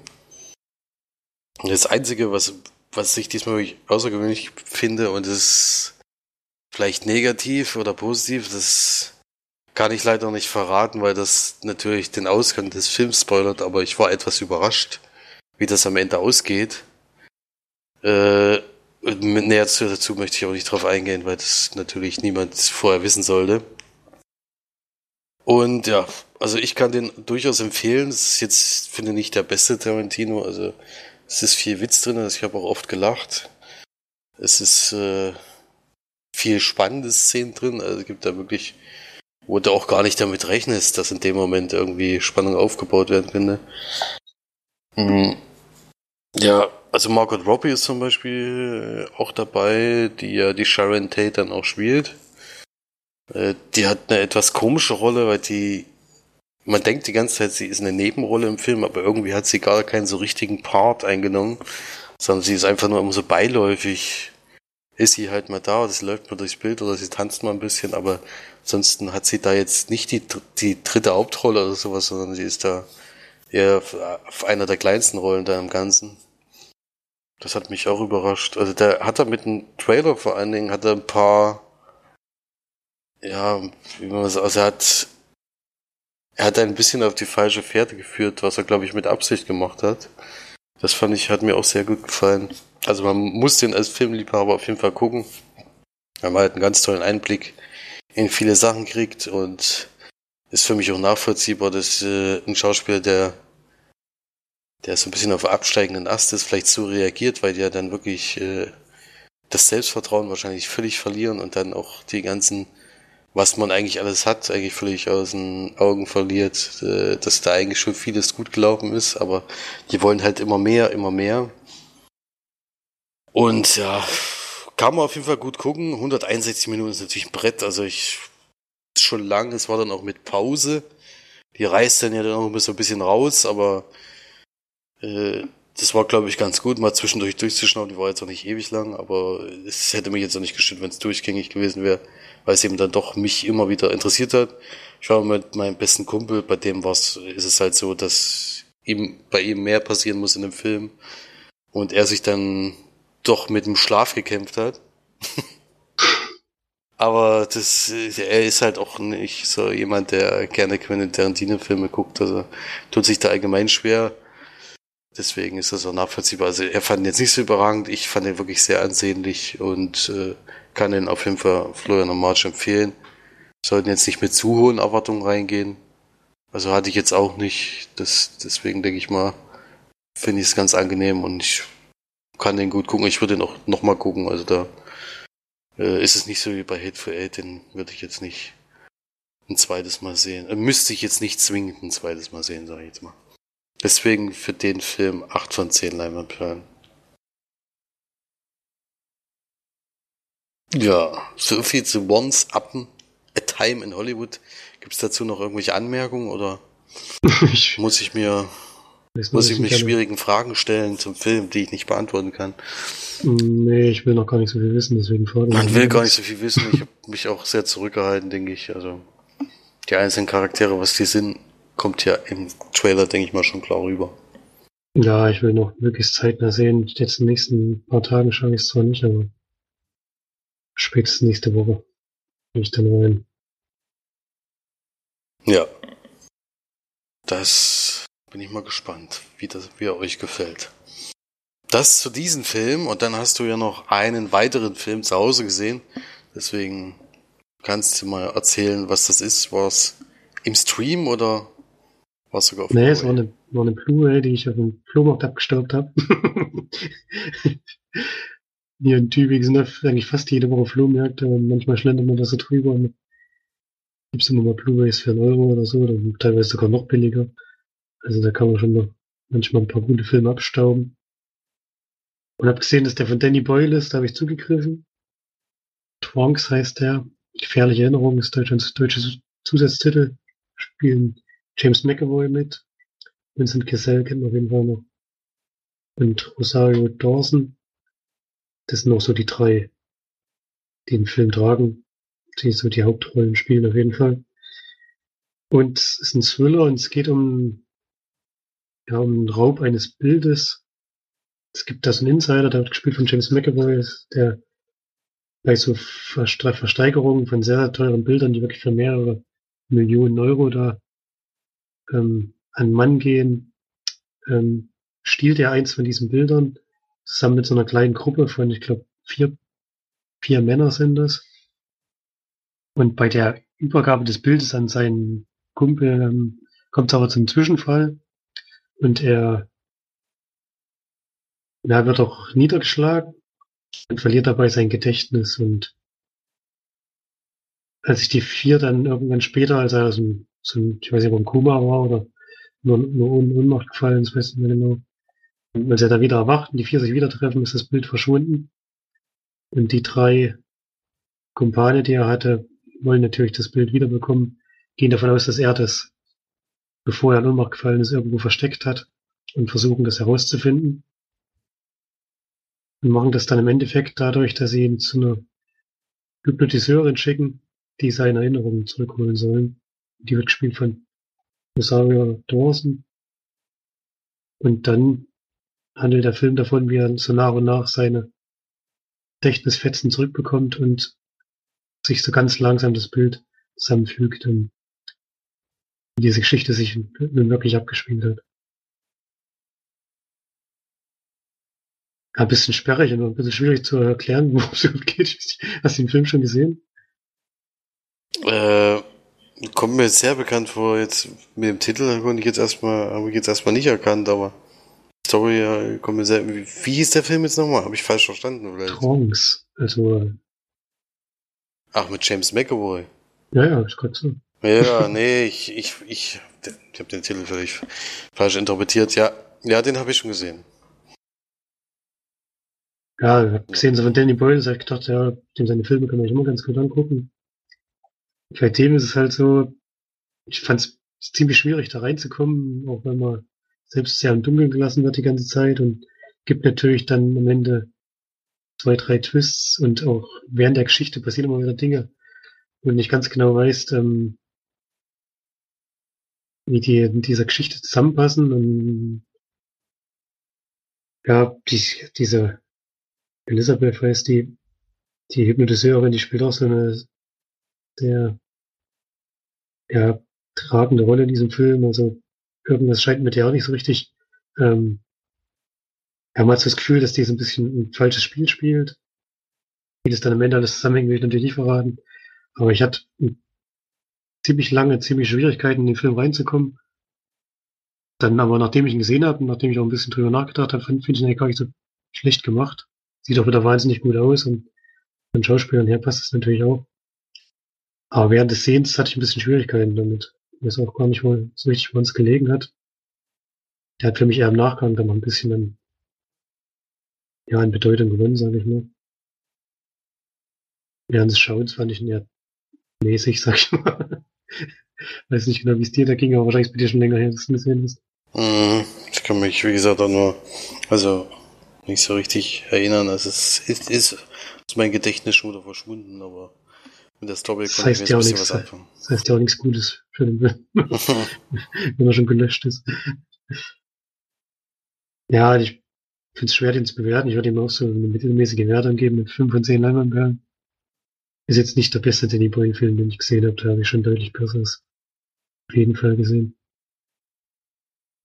Und das Einzige, was, was ich diesmal wirklich außergewöhnlich finde, und das vielleicht negativ oder positiv, das kann ich leider nicht verraten, weil das natürlich den Ausgang des Films spoilert, aber ich war etwas überrascht, wie das am Ende ausgeht. Äh, näher dazu möchte ich auch nicht drauf eingehen, weil das natürlich niemand vorher wissen sollte. Und ja, also ich kann den durchaus empfehlen. Es ist jetzt, finde ich, nicht der beste Tarantino. Also es ist viel Witz drin. Also ich habe auch oft gelacht. Es ist äh, viel spannende Szenen drin. Also es gibt da wirklich, wo du auch gar nicht damit rechnest, dass in dem Moment irgendwie Spannung aufgebaut werden könnte. Mhm. Ja, also Margot Robbie ist zum Beispiel auch dabei, die ja die Sharon Tate dann auch spielt. Äh, die hat eine etwas komische Rolle, weil die, man denkt die ganze Zeit, sie ist eine Nebenrolle im Film, aber irgendwie hat sie gar keinen so richtigen Part eingenommen, sondern sie ist einfach nur immer so beiläufig. Ist sie halt mal da, oder sie läuft mal durchs Bild oder sie tanzt mal ein bisschen, aber ansonsten hat sie da jetzt nicht die, die dritte Hauptrolle oder sowas, sondern sie ist da eher auf einer der kleinsten Rollen da im Ganzen. Das hat mich auch überrascht. Also der hat er mit dem Trailer vor allen Dingen hat er ein paar ja, wie man das, also er hat, er hat ein bisschen auf die falsche Fährte geführt, was er, glaube ich, mit Absicht gemacht hat. Das fand ich, hat mir auch sehr gut gefallen. Also man muss den als Filmliebhaber auf jeden Fall gucken. Weil man halt einen ganz tollen Einblick in viele Sachen kriegt und ist für mich auch nachvollziehbar, dass äh, ein Schauspieler, der der so ein bisschen auf absteigenden Ast ist, vielleicht so reagiert, weil die ja dann wirklich äh, das Selbstvertrauen wahrscheinlich völlig verlieren und dann auch die ganzen was man eigentlich alles hat, eigentlich völlig aus den Augen verliert, äh, dass da eigentlich schon vieles gut gelaufen ist, aber die wollen halt immer mehr, immer mehr. Und ja, kann man auf jeden Fall gut gucken. 161 Minuten ist natürlich ein Brett, also ich schon lang, es war dann auch mit Pause. Die reißt dann ja dann auch so ein bisschen raus, aber äh, das war, glaube ich, ganz gut, mal zwischendurch durchzuschauen. Die war jetzt auch nicht ewig lang, aber es hätte mich jetzt auch nicht gestört, wenn es durchgängig gewesen wäre weil es eben dann doch mich immer wieder interessiert hat. Ich war mit meinem besten Kumpel, bei dem war's, ist es halt so, dass ihm, bei ihm mehr passieren muss in dem Film und er sich dann doch mit dem Schlaf gekämpft hat. Aber das, er ist halt auch nicht so jemand, der gerne Quentin Tarantino Filme guckt. Also tut sich da allgemein schwer. Deswegen ist das auch nachvollziehbar. Also er fand ihn jetzt nicht so überragend, ich fand ihn wirklich sehr ansehnlich und äh, kann ihn auf jeden Fall Florian und March empfehlen. Sollten jetzt nicht mit zu hohen Erwartungen reingehen. Also hatte ich jetzt auch nicht. Das, deswegen denke ich mal, finde ich es ganz angenehm und ich kann den gut gucken. Ich würde ihn auch nochmal gucken. Also da äh, ist es nicht so wie bei Hate for Eight, den würde ich jetzt nicht ein zweites Mal sehen. Äh, müsste ich jetzt nicht zwingend ein zweites Mal sehen, sage ich jetzt mal. Deswegen für den Film 8 von 10 Leinwandperlen. Ja, so viel zu Once Upon a Time in Hollywood. Gibt es dazu noch irgendwelche Anmerkungen oder muss ich mir muss ich mir schwierigen Fragen stellen zum Film, die ich nicht beantworten kann? Nee, ich will noch gar nicht so viel wissen, deswegen fragen Man will gar nicht so viel wissen. Ich habe mich auch sehr zurückgehalten, denke ich. Also die einzelnen Charaktere, was die sind, kommt ja im Trailer, denke ich mal, schon klar rüber. Ja, ich will noch möglichst zeitnah sehen. Jetzt in den nächsten paar Tagen schaue ich es zwar nicht, aber spätestens nächste Woche bin ich dann rein. Ja. Das bin ich mal gespannt, wie, das, wie er euch gefällt. Das zu diesem Film und dann hast du ja noch einen weiteren Film zu Hause gesehen. Deswegen kannst du mal erzählen, was das ist. War es im Stream oder war es sogar auf Nee, es war eine, war eine Blu-ray, die ich auf dem Flohmarkt abgestaubt habe. Hier in Tübingen sind eigentlich fast jede Woche Flohmärkte und manchmal schlendert man da so drüber und gibt es immer mal Blu-rays für einen Euro oder so, oder teilweise sogar noch billiger. Also da kann man schon noch manchmal ein paar gute Filme abstauben. Und habe gesehen, dass der von Danny Boyle ist, da habe ich zugegriffen. Twonks heißt der. Gefährliche Erinnerung ist Deutschlands deutsche Zusatztitel. Spielen James McAvoy mit. Vincent Cassell kennt man auf jeden Fall noch. Und Rosario Dawson. Das sind auch so die drei, die den Film tragen. Die so die Hauptrollen spielen auf jeden Fall. Und es ist ein Thriller und es geht um ja, um den Raub eines Bildes. Es gibt da so einen Insider, der wird gespielt von James McAvoy, der bei so Versteigerungen von sehr, sehr teuren Bildern, die wirklich für mehrere Millionen Euro da ähm, an Mann gehen, ähm, stiehlt er eins von diesen Bildern zusammen mit so einer kleinen Gruppe von, ich glaube, vier, vier Männer sind das. Und bei der Übergabe des Bildes an seinen Kumpel ähm, kommt es aber zum Zwischenfall. Und er, er wird auch niedergeschlagen und verliert dabei sein Gedächtnis. Und als ich die vier dann irgendwann später, als er ein, so ein ich weiß nicht, ob er im Koma war oder nur, nur in Ohnmacht gefallen, das weiß ich nicht mehr genau. Und als er da wieder erwacht und die vier sich wieder treffen, ist das Bild verschwunden. Und die drei Kumpane, die er hatte, wollen natürlich das Bild wiederbekommen, gehen davon aus, dass er das bevor er in Ohnmacht gefallen ist, irgendwo versteckt hat und versuchen, das herauszufinden. Und machen das dann im Endeffekt dadurch, dass sie ihn zu einer Hypnotiseurin schicken, die seine Erinnerungen zurückholen sollen. Die wird gespielt von Rosario Dawson. Und dann handelt der Film davon, wie er so nach und nach seine Gedächtnisfetzen zurückbekommt und sich so ganz langsam das Bild zusammenfügt. Und wie diese Geschichte sich nun wirklich abgespielt hat. Ja, ein bisschen sperrig und ein bisschen schwierig zu erklären, worum es geht. Hast du den Film schon gesehen? Äh, kommt mir sehr bekannt vor, jetzt mit dem Titel konnte ich jetzt erstmal, habe ich jetzt erstmal nicht erkannt, aber Story ja, kommt mir sehr, wie, wie hieß der Film jetzt nochmal? Habe ich falsch verstanden vielleicht? Trance, also. Ach, mit James McAvoy. Ja, ja, ist gerade so. Ja, nee, ich, ich, ich, ich habe den Titel völlig falsch interpretiert. Ja, ja, den habe ich schon gesehen. Ja, ich habe gesehen, so von Danny Boyle, ich gedacht, ja, dem seine Filme kann man sich immer ganz gut angucken. Bei dem ist es halt so, ich fand es ziemlich schwierig, da reinzukommen, auch wenn man selbst sehr im Dunkeln gelassen wird die ganze Zeit und gibt natürlich dann am Ende zwei, drei Twists und auch während der Geschichte passieren immer wieder Dinge, wo du nicht ganz genau weißt, ähm, wie die in dieser Geschichte zusammenpassen und ja, die, diese Elisabeth heißt die, die Hypnotiseurin, die spielt auch so eine sehr ja, tragende Rolle in diesem Film. Also irgendwas scheint mit der auch nicht so richtig ähm, Wir haben halt so das Gefühl, dass die so ein bisschen ein falsches Spiel spielt. Wie das dann am Ende alles zusammenhängt, will ich natürlich nicht verraten. Aber ich hatte ziemlich lange, ziemlich Schwierigkeiten, in den Film reinzukommen. Dann aber, nachdem ich ihn gesehen habe und nachdem ich auch ein bisschen drüber nachgedacht habe, finde ich ihn eigentlich gar nicht so schlecht gemacht. Sieht auch wieder wahnsinnig gut aus und von Schauspielern her passt es natürlich auch. Aber während des Sehens hatte ich ein bisschen Schwierigkeiten damit. Ich weiß auch gar nicht, wo so richtig wo uns gelegen hat. Der hat für mich eher im Nachgang dann noch ein bisschen an, ja, an Bedeutung gewonnen, sage ich mal. Während des Schauens fand ich ihn eher mäßig, sag ich mal. Weiß nicht genau, wie es dir da ging, aber wahrscheinlich ist bei dir schon länger her, dass du gesehen hast. Mhm. Ich kann mich, wie gesagt, auch nur, also nicht so richtig erinnern. Also es ist, ist aus meinem Gedächtnis schon wieder verschwunden, aber mit der Story Das konnte ich heißt mir ja ein was anfangen. Das heißt ja auch nichts Gutes für den Film, wenn er schon gelöscht ist. Ja, ich finde es schwer, den zu bewerten. Ich würde ihm auch so eine mittelmäßige Wertung geben mit 5 von 10 Leinwandperlen. Ist jetzt nicht der beste Danny Boyle-Film, den ich gesehen habe. Da habe ich schon deutlich besseres auf jeden Fall gesehen.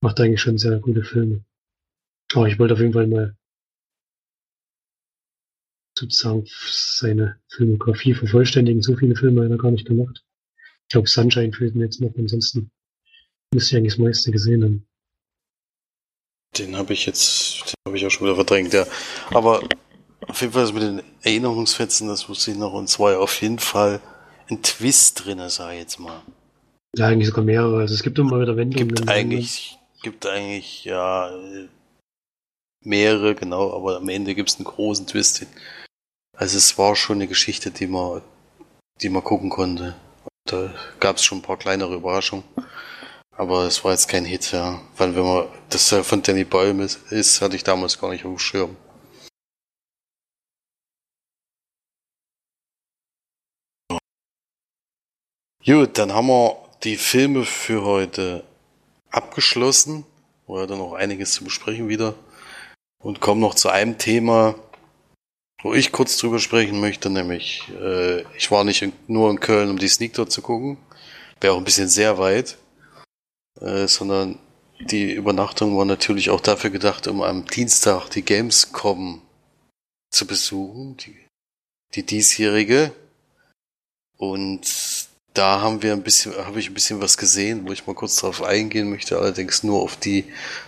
Macht eigentlich schon sehr gute Filme. Aber ich wollte auf jeden Fall mal sozusagen seine Filmografie vervollständigen. So viele Filme hat er gar nicht gemacht. Ich glaube, Sunshine fehlt mir jetzt noch. Ansonsten müsste ich eigentlich das meiste gesehen haben. Den habe ich jetzt, den habe ich auch schon wieder verdrängt, ja. Aber auf jeden Fall mit den Erinnerungsfetzen, das wusste ich noch, und zwar auf jeden Fall ein Twist drinne, sag ich jetzt mal. Ja, eigentlich sogar mehrere. Also es gibt immer wieder Wendungen. Gibt eigentlich, gibt eigentlich, ja, äh, mehrere, genau, aber am Ende gibt es einen großen Twist. Also es war schon eine Geschichte, die man, die man gucken konnte. Da gab es schon ein paar kleinere Überraschungen. Aber es war jetzt kein Hit, ja. Weil wenn man das von Danny Boyle ist, ist, hatte ich damals gar nicht auf dem Schirm. Gut, dann haben wir die Filme für heute abgeschlossen. Ja dann noch einiges zu besprechen wieder. Und kommen noch zu einem Thema, wo ich kurz drüber sprechen möchte, nämlich äh, ich war nicht in, nur in Köln, um die Sneak dort zu gucken. Wäre auch ein bisschen sehr weit. Äh, sondern die Übernachtung war natürlich auch dafür gedacht, um am Dienstag die Gamescom zu besuchen, die, die diesjährige. Und da haben wir ein bisschen, habe ich ein bisschen was gesehen, wo ich mal kurz drauf eingehen möchte, allerdings nur auf die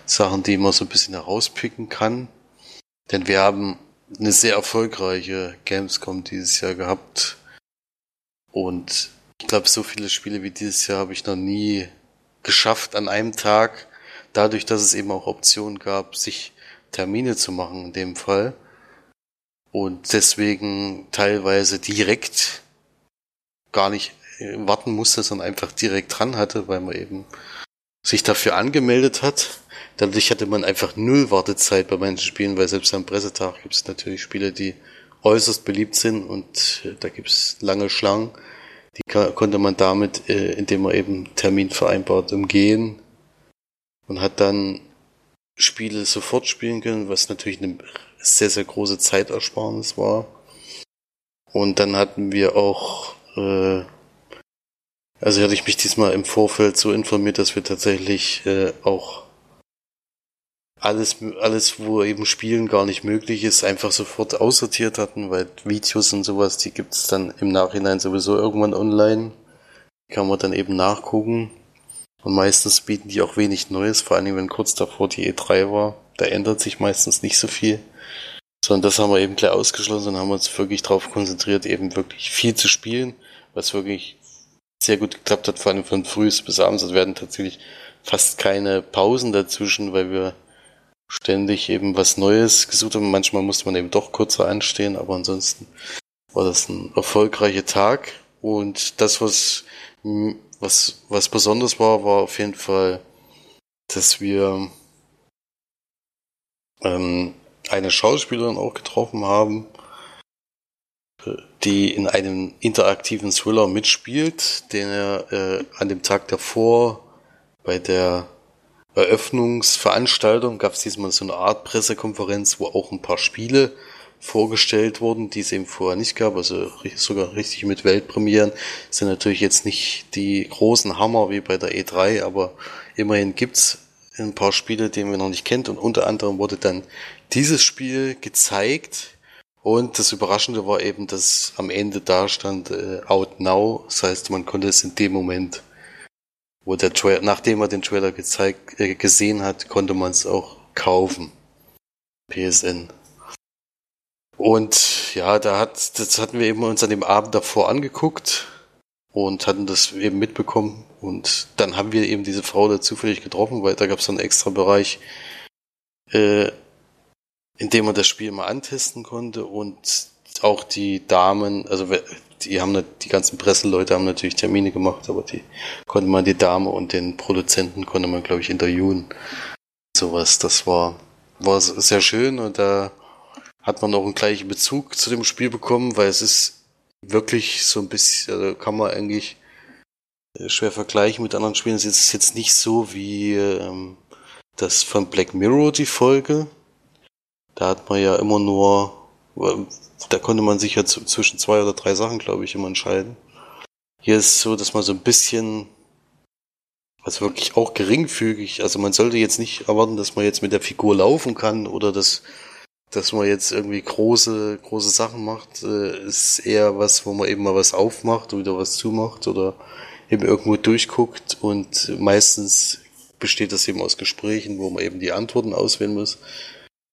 Sachen, die man so ein bisschen herauspicken kann. Denn wir haben eine sehr erfolgreiche Gamescom dieses Jahr gehabt. Und ich glaube, so viele Spiele wie dieses Jahr habe ich noch nie geschafft an einem Tag. Dadurch, dass es eben auch Optionen gab, sich Termine zu machen in dem Fall. Und deswegen teilweise direkt gar nicht warten musste, sondern einfach direkt dran hatte, weil man eben sich dafür angemeldet hat. Dadurch hatte man einfach null Wartezeit bei manchen Spielen, weil selbst am Pressetag gibt es natürlich Spiele, die äußerst beliebt sind und äh, da gibt es lange Schlangen. Die konnte man damit, äh, indem man eben Termin vereinbart, umgehen und hat dann Spiele sofort spielen können, was natürlich eine sehr, sehr große Zeitersparnis war. Und dann hatten wir auch äh, also hatte ich mich diesmal im Vorfeld so informiert, dass wir tatsächlich äh, auch alles, alles, wo eben Spielen gar nicht möglich ist, einfach sofort aussortiert hatten, weil Videos und sowas, die gibt es dann im Nachhinein sowieso irgendwann online. Kann man dann eben nachgucken. Und meistens bieten die auch wenig Neues, vor allem wenn kurz davor die E3 war. Da ändert sich meistens nicht so viel. Sondern das haben wir eben gleich ausgeschlossen und haben uns wirklich darauf konzentriert, eben wirklich viel zu spielen, was wirklich sehr gut geklappt hat, vor allem von früh bis abends. Es werden tatsächlich fast keine Pausen dazwischen, weil wir ständig eben was Neues gesucht haben. Manchmal musste man eben doch kurzer anstehen, aber ansonsten war das ein erfolgreicher Tag. Und das, was, was, was besonders war, war auf jeden Fall, dass wir ähm, eine Schauspielerin auch getroffen haben, die in einem interaktiven Thriller mitspielt, den er äh, an dem Tag davor bei der Eröffnungsveranstaltung gab es diesmal so eine Art Pressekonferenz, wo auch ein paar Spiele vorgestellt wurden, die es eben vorher nicht gab, also sogar richtig mit Weltpremieren. sind natürlich jetzt nicht die großen Hammer wie bei der E3, aber immerhin gibt's ein paar Spiele, die wir noch nicht kennt. Und unter anderem wurde dann dieses Spiel gezeigt und das Überraschende war eben, dass am Ende da stand äh, Out Now, das heißt, man konnte es in dem Moment, wo der Trailer, nachdem man den Trailer gezeigt, äh, gesehen hat, konnte man es auch kaufen. PSN. Und ja, da hat, das hatten wir eben uns an dem Abend davor angeguckt und hatten das eben mitbekommen. Und dann haben wir eben diese Frau da zufällig getroffen, weil da gab es so einen extra Bereich, äh, in dem man das Spiel mal antesten konnte und auch die Damen, also die haben die ganzen Presseleute haben natürlich Termine gemacht, aber die konnte man die Dame und den Produzenten konnte man glaube ich interviewen. Sowas, das war war sehr schön und da hat man auch einen gleichen Bezug zu dem Spiel bekommen, weil es ist wirklich so ein bisschen, also kann man eigentlich äh, schwer vergleichen mit anderen Spielen. Es ist jetzt nicht so wie ähm, das von Black Mirror, die Folge. Da hat man ja immer nur, da konnte man sich ja zwischen zwei oder drei Sachen, glaube ich, immer entscheiden. Hier ist es so, dass man so ein bisschen, also wirklich auch geringfügig, also man sollte jetzt nicht erwarten, dass man jetzt mit der Figur laufen kann oder dass dass man jetzt irgendwie große, große Sachen macht, äh, ist eher was, wo man eben mal was aufmacht und wieder was zumacht oder eben irgendwo durchguckt und meistens besteht das eben aus Gesprächen, wo man eben die Antworten auswählen muss.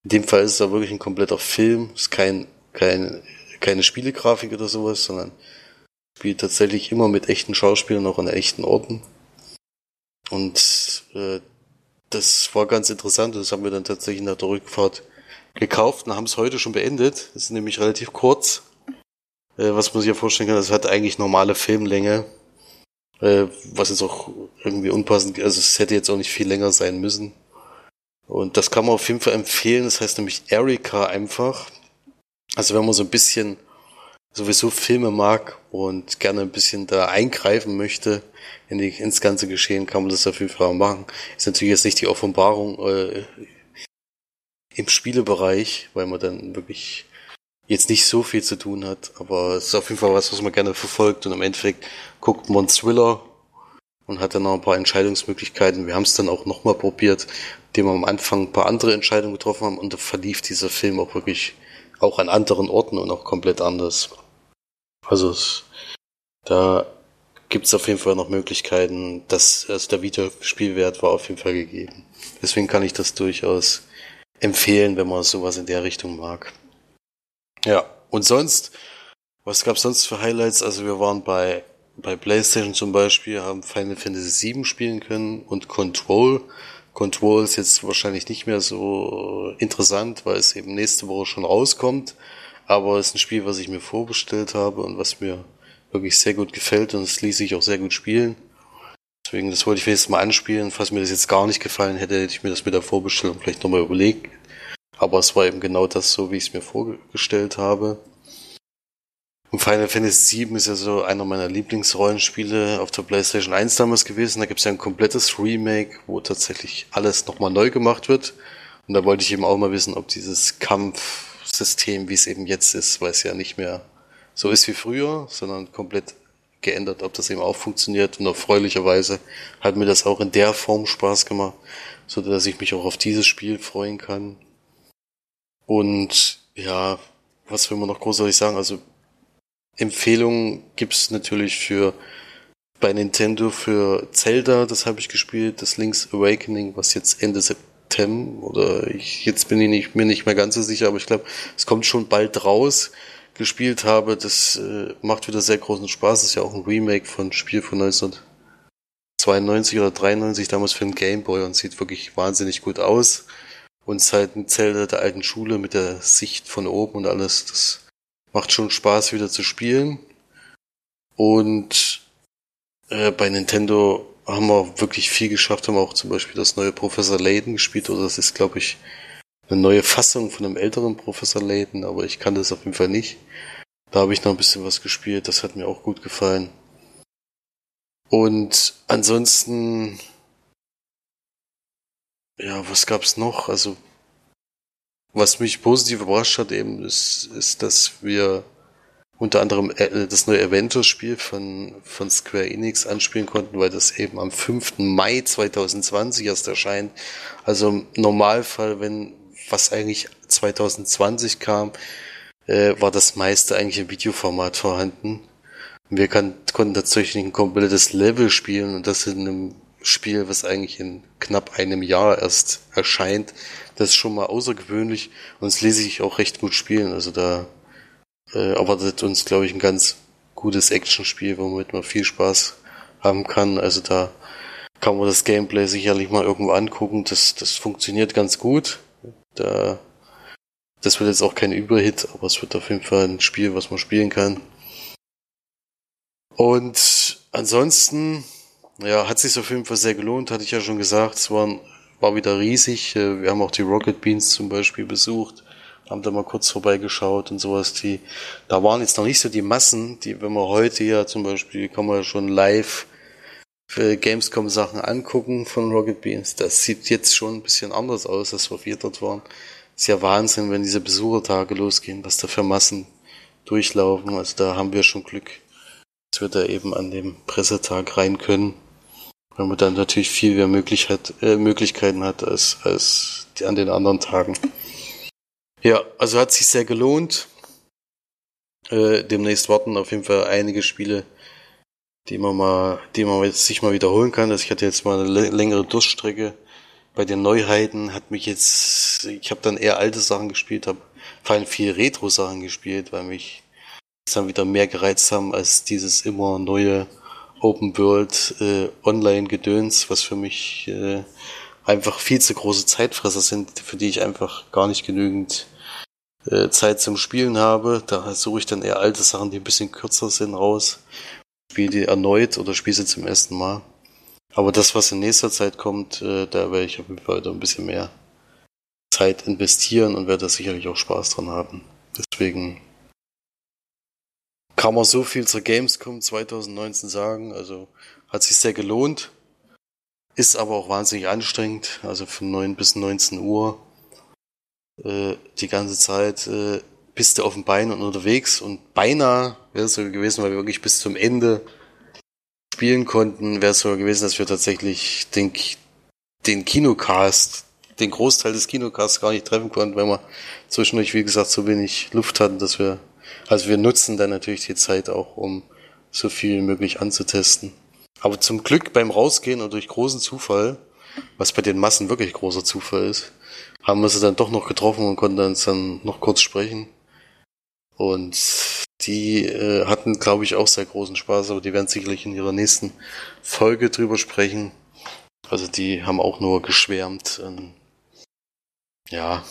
In dem Fall ist es da wirklich ein kompletter Film, es ist kein, kein, keine Spielegrafik oder sowas, sondern spielt tatsächlich immer mit echten Schauspielern auch an echten Orten. Und äh, das war ganz interessant, das haben wir dann tatsächlich nach der Rückfahrt gekauft und haben es heute schon beendet. Das ist nämlich relativ kurz. Äh, was man sich ja vorstellen kann, das hat eigentlich normale Filmlänge. Äh, was jetzt auch irgendwie unpassend, also es hätte jetzt auch nicht viel länger sein müssen. Und das kann man auf jeden Fall empfehlen. Das heißt nämlich Erika einfach. Also wenn man so ein bisschen sowieso Filme mag und gerne ein bisschen da eingreifen möchte in die, ins ganze Geschehen, kann man das auf jeden Fall machen. Ist natürlich jetzt nicht die Offenbarung äh, im Spielebereich, weil man dann wirklich jetzt nicht so viel zu tun hat, aber es ist auf jeden Fall was, was man gerne verfolgt und im Endeffekt guckt man Thriller und hat dann noch ein paar Entscheidungsmöglichkeiten. Wir haben es dann auch nochmal probiert, indem wir am Anfang ein paar andere Entscheidungen getroffen haben und da verlief dieser Film auch wirklich auch an anderen Orten und auch komplett anders. Also es, da gibt es auf jeden Fall noch Möglichkeiten, dass also der Videospielwert war auf jeden Fall gegeben. Deswegen kann ich das durchaus empfehlen, wenn man sowas in der Richtung mag. Ja, und sonst, was gab's sonst für Highlights? Also wir waren bei, bei PlayStation zum Beispiel, haben Final Fantasy VII spielen können und Control. Control ist jetzt wahrscheinlich nicht mehr so interessant, weil es eben nächste Woche schon rauskommt. Aber es ist ein Spiel, was ich mir vorbestellt habe und was mir wirklich sehr gut gefällt und es ließ sich auch sehr gut spielen. Deswegen, das wollte ich jetzt mal anspielen. Falls mir das jetzt gar nicht gefallen hätte, hätte ich mir das mit der Vorbestellung vielleicht nochmal überlegt. Aber es war eben genau das so, wie ich es mir vorgestellt habe. Und Final Fantasy VII ist ja so einer meiner Lieblingsrollenspiele auf der PlayStation 1 damals gewesen. Da gibt es ja ein komplettes Remake, wo tatsächlich alles nochmal neu gemacht wird. Und da wollte ich eben auch mal wissen, ob dieses Kampfsystem, wie es eben jetzt ist, weil es ja nicht mehr so ist wie früher, sondern komplett geändert, ob das eben auch funktioniert. Und erfreulicherweise hat mir das auch in der Form Spaß gemacht, so dass ich mich auch auf dieses Spiel freuen kann. Und ja, was will man noch großartig sagen? Also Empfehlungen gibt's natürlich für bei Nintendo für Zelda, das habe ich gespielt, das Link's Awakening, was jetzt Ende September oder ich jetzt bin ich nicht, mir nicht mehr ganz so sicher, aber ich glaube, es kommt schon bald raus gespielt habe. Das äh, macht wieder sehr großen Spaß. Das ist ja auch ein Remake von Spiel von 1992 oder 93, damals für den Game Boy und sieht wirklich wahnsinnig gut aus. Und es ist halt ein Zelda der alten Schule mit der Sicht von oben und alles. Das macht schon Spaß wieder zu spielen. Und äh, bei Nintendo haben wir wirklich viel geschafft, haben auch zum Beispiel das neue Professor Layton gespielt, oder das ist, glaube ich, eine neue Fassung von einem älteren Professor Layton, aber ich kann das auf jeden Fall nicht. Da habe ich noch ein bisschen was gespielt, das hat mir auch gut gefallen. Und ansonsten, ja, was gab's noch? Also, was mich positiv überrascht hat eben, ist, ist, dass wir unter anderem äh, das neue Avengers-Spiel von, von Square Enix anspielen konnten, weil das eben am 5. Mai 2020 erst erscheint. Also im Normalfall, wenn was eigentlich 2020 kam, äh, war das meiste eigentlich im Videoformat vorhanden. Wir kann, konnten tatsächlich ein komplettes Level spielen und das in einem Spiel, was eigentlich in knapp einem Jahr erst erscheint. Das ist schon mal außergewöhnlich und es ließ sich auch recht gut spielen. Also da äh, erwartet uns, glaube ich, ein ganz gutes Actionspiel, womit man viel Spaß haben kann. Also da kann man das Gameplay sicherlich mal irgendwo angucken. Das, das funktioniert ganz gut. Da, das wird jetzt auch kein Überhit, aber es wird auf jeden Fall ein Spiel, was man spielen kann. Und ansonsten, ja, hat sich auf jeden Fall sehr gelohnt, hatte ich ja schon gesagt. Es war, war wieder riesig. Äh, wir haben auch die Rocket Beans zum Beispiel besucht, haben da mal kurz vorbeigeschaut und sowas. Die, da waren jetzt noch nicht so die Massen, die, wenn man heute ja zum Beispiel, kann man schon live für Gamescom Sachen angucken von Rocket Beans. Das sieht jetzt schon ein bisschen anders aus, als wir dort waren. Ist ja Wahnsinn, wenn diese Besuchertage losgehen, was da für Massen durchlaufen. Also da haben wir schon Glück, dass wir da eben an dem Pressetag rein können. Weil man dann natürlich viel mehr Möglichkeit, äh, Möglichkeiten hat als, als die an den anderen Tagen. Ja, also hat sich sehr gelohnt. Äh, demnächst warten auf jeden Fall einige Spiele, die man mal, die man jetzt sich mal wiederholen kann. Also ich hatte jetzt mal eine längere Durststrecke. Bei den Neuheiten hat mich jetzt, ich habe dann eher alte Sachen gespielt, habe vor allem viel Retro-Sachen gespielt, weil mich dann wieder mehr gereizt haben als dieses immer neue Open World äh, Online-Gedöns, was für mich äh, einfach viel zu große Zeitfresser sind, für die ich einfach gar nicht genügend äh, Zeit zum Spielen habe. Da suche ich dann eher alte Sachen, die ein bisschen kürzer sind, raus spiele die erneut oder spiele sie zum ersten Mal. Aber das, was in nächster Zeit kommt, äh, da werde ich auf jeden Fall ein bisschen mehr Zeit investieren und werde da sicherlich auch Spaß dran haben. Deswegen kann man so viel zur Gamescom 2019 sagen. Also hat sich sehr gelohnt. Ist aber auch wahnsinnig anstrengend. Also von 9 bis 19 Uhr äh, die ganze Zeit äh, bist du auf dem Bein und unterwegs und beinahe wäre es so gewesen, weil wir wirklich bis zum Ende spielen konnten, wäre es so gewesen, dass wir tatsächlich den, den Kinocast, den Großteil des Kinocasts gar nicht treffen konnten, weil wir zwischendurch, wie gesagt, so wenig Luft hatten, dass wir, also wir nutzen dann natürlich die Zeit auch, um so viel wie möglich anzutesten. Aber zum Glück beim Rausgehen und durch großen Zufall, was bei den Massen wirklich großer Zufall ist, haben wir sie dann doch noch getroffen und konnten uns dann noch kurz sprechen. Und die äh, hatten, glaube ich, auch sehr großen Spaß, aber die werden sicherlich in ihrer nächsten Folge drüber sprechen. Also die haben auch nur geschwärmt. Und, ja,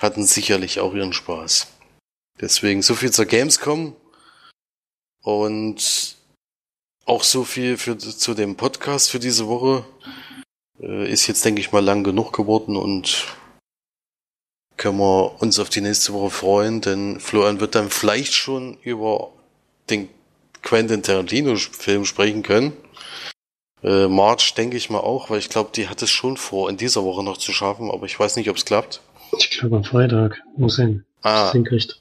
hatten sicherlich auch ihren Spaß. Deswegen so viel zur Gamescom und auch so viel für, zu dem Podcast für diese Woche. Äh, ist jetzt, denke ich mal, lang genug geworden und können wir uns auf die nächste Woche freuen, denn Florian wird dann vielleicht schon über den Quentin Tarantino-Film sprechen können. Äh, March denke ich mal auch, weil ich glaube, die hat es schon vor, in dieser Woche noch zu schaffen, aber ich weiß nicht, ob es klappt. Ich glaube am Freitag. Muss hin. Ah. Hinkriegt.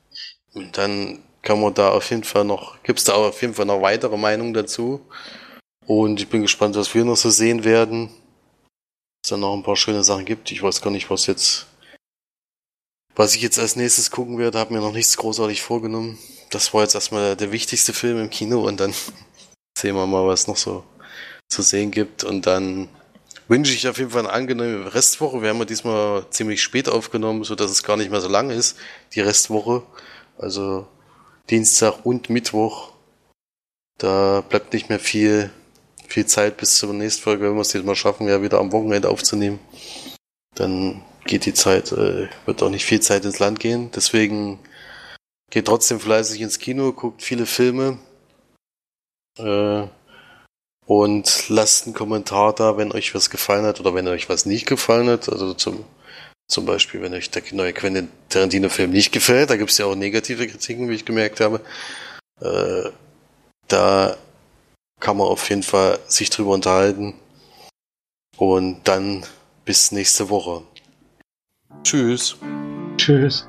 Dann kann man da auf jeden Fall noch, gibt es da auf jeden Fall noch weitere Meinungen dazu. Und ich bin gespannt, was wir noch so sehen werden. Es da noch ein paar schöne Sachen gibt. Ich weiß gar nicht, was jetzt was ich jetzt als nächstes gucken werde, habe mir noch nichts großartig vorgenommen. Das war jetzt erstmal der wichtigste Film im Kino und dann sehen wir mal, was noch so zu sehen gibt. Und dann wünsche ich auf jeden Fall eine angenehme Restwoche. Wir haben ja diesmal ziemlich spät aufgenommen, so dass es gar nicht mehr so lang ist, die Restwoche. Also Dienstag und Mittwoch. Da bleibt nicht mehr viel, viel Zeit bis zur nächsten Folge, wenn wir es jetzt mal schaffen, ja wieder am Wochenende aufzunehmen. Dann geht die Zeit, äh, wird auch nicht viel Zeit ins Land gehen. Deswegen geht trotzdem fleißig ins Kino, guckt viele Filme äh, und lasst einen Kommentar da, wenn euch was gefallen hat oder wenn euch was nicht gefallen hat. Also zum, zum Beispiel, wenn euch der neue Quentin Tarantino-Film nicht gefällt, da gibt es ja auch negative Kritiken, wie ich gemerkt habe. Äh, da kann man auf jeden Fall sich drüber unterhalten. Und dann bis nächste Woche. Tschüss. Tschüss.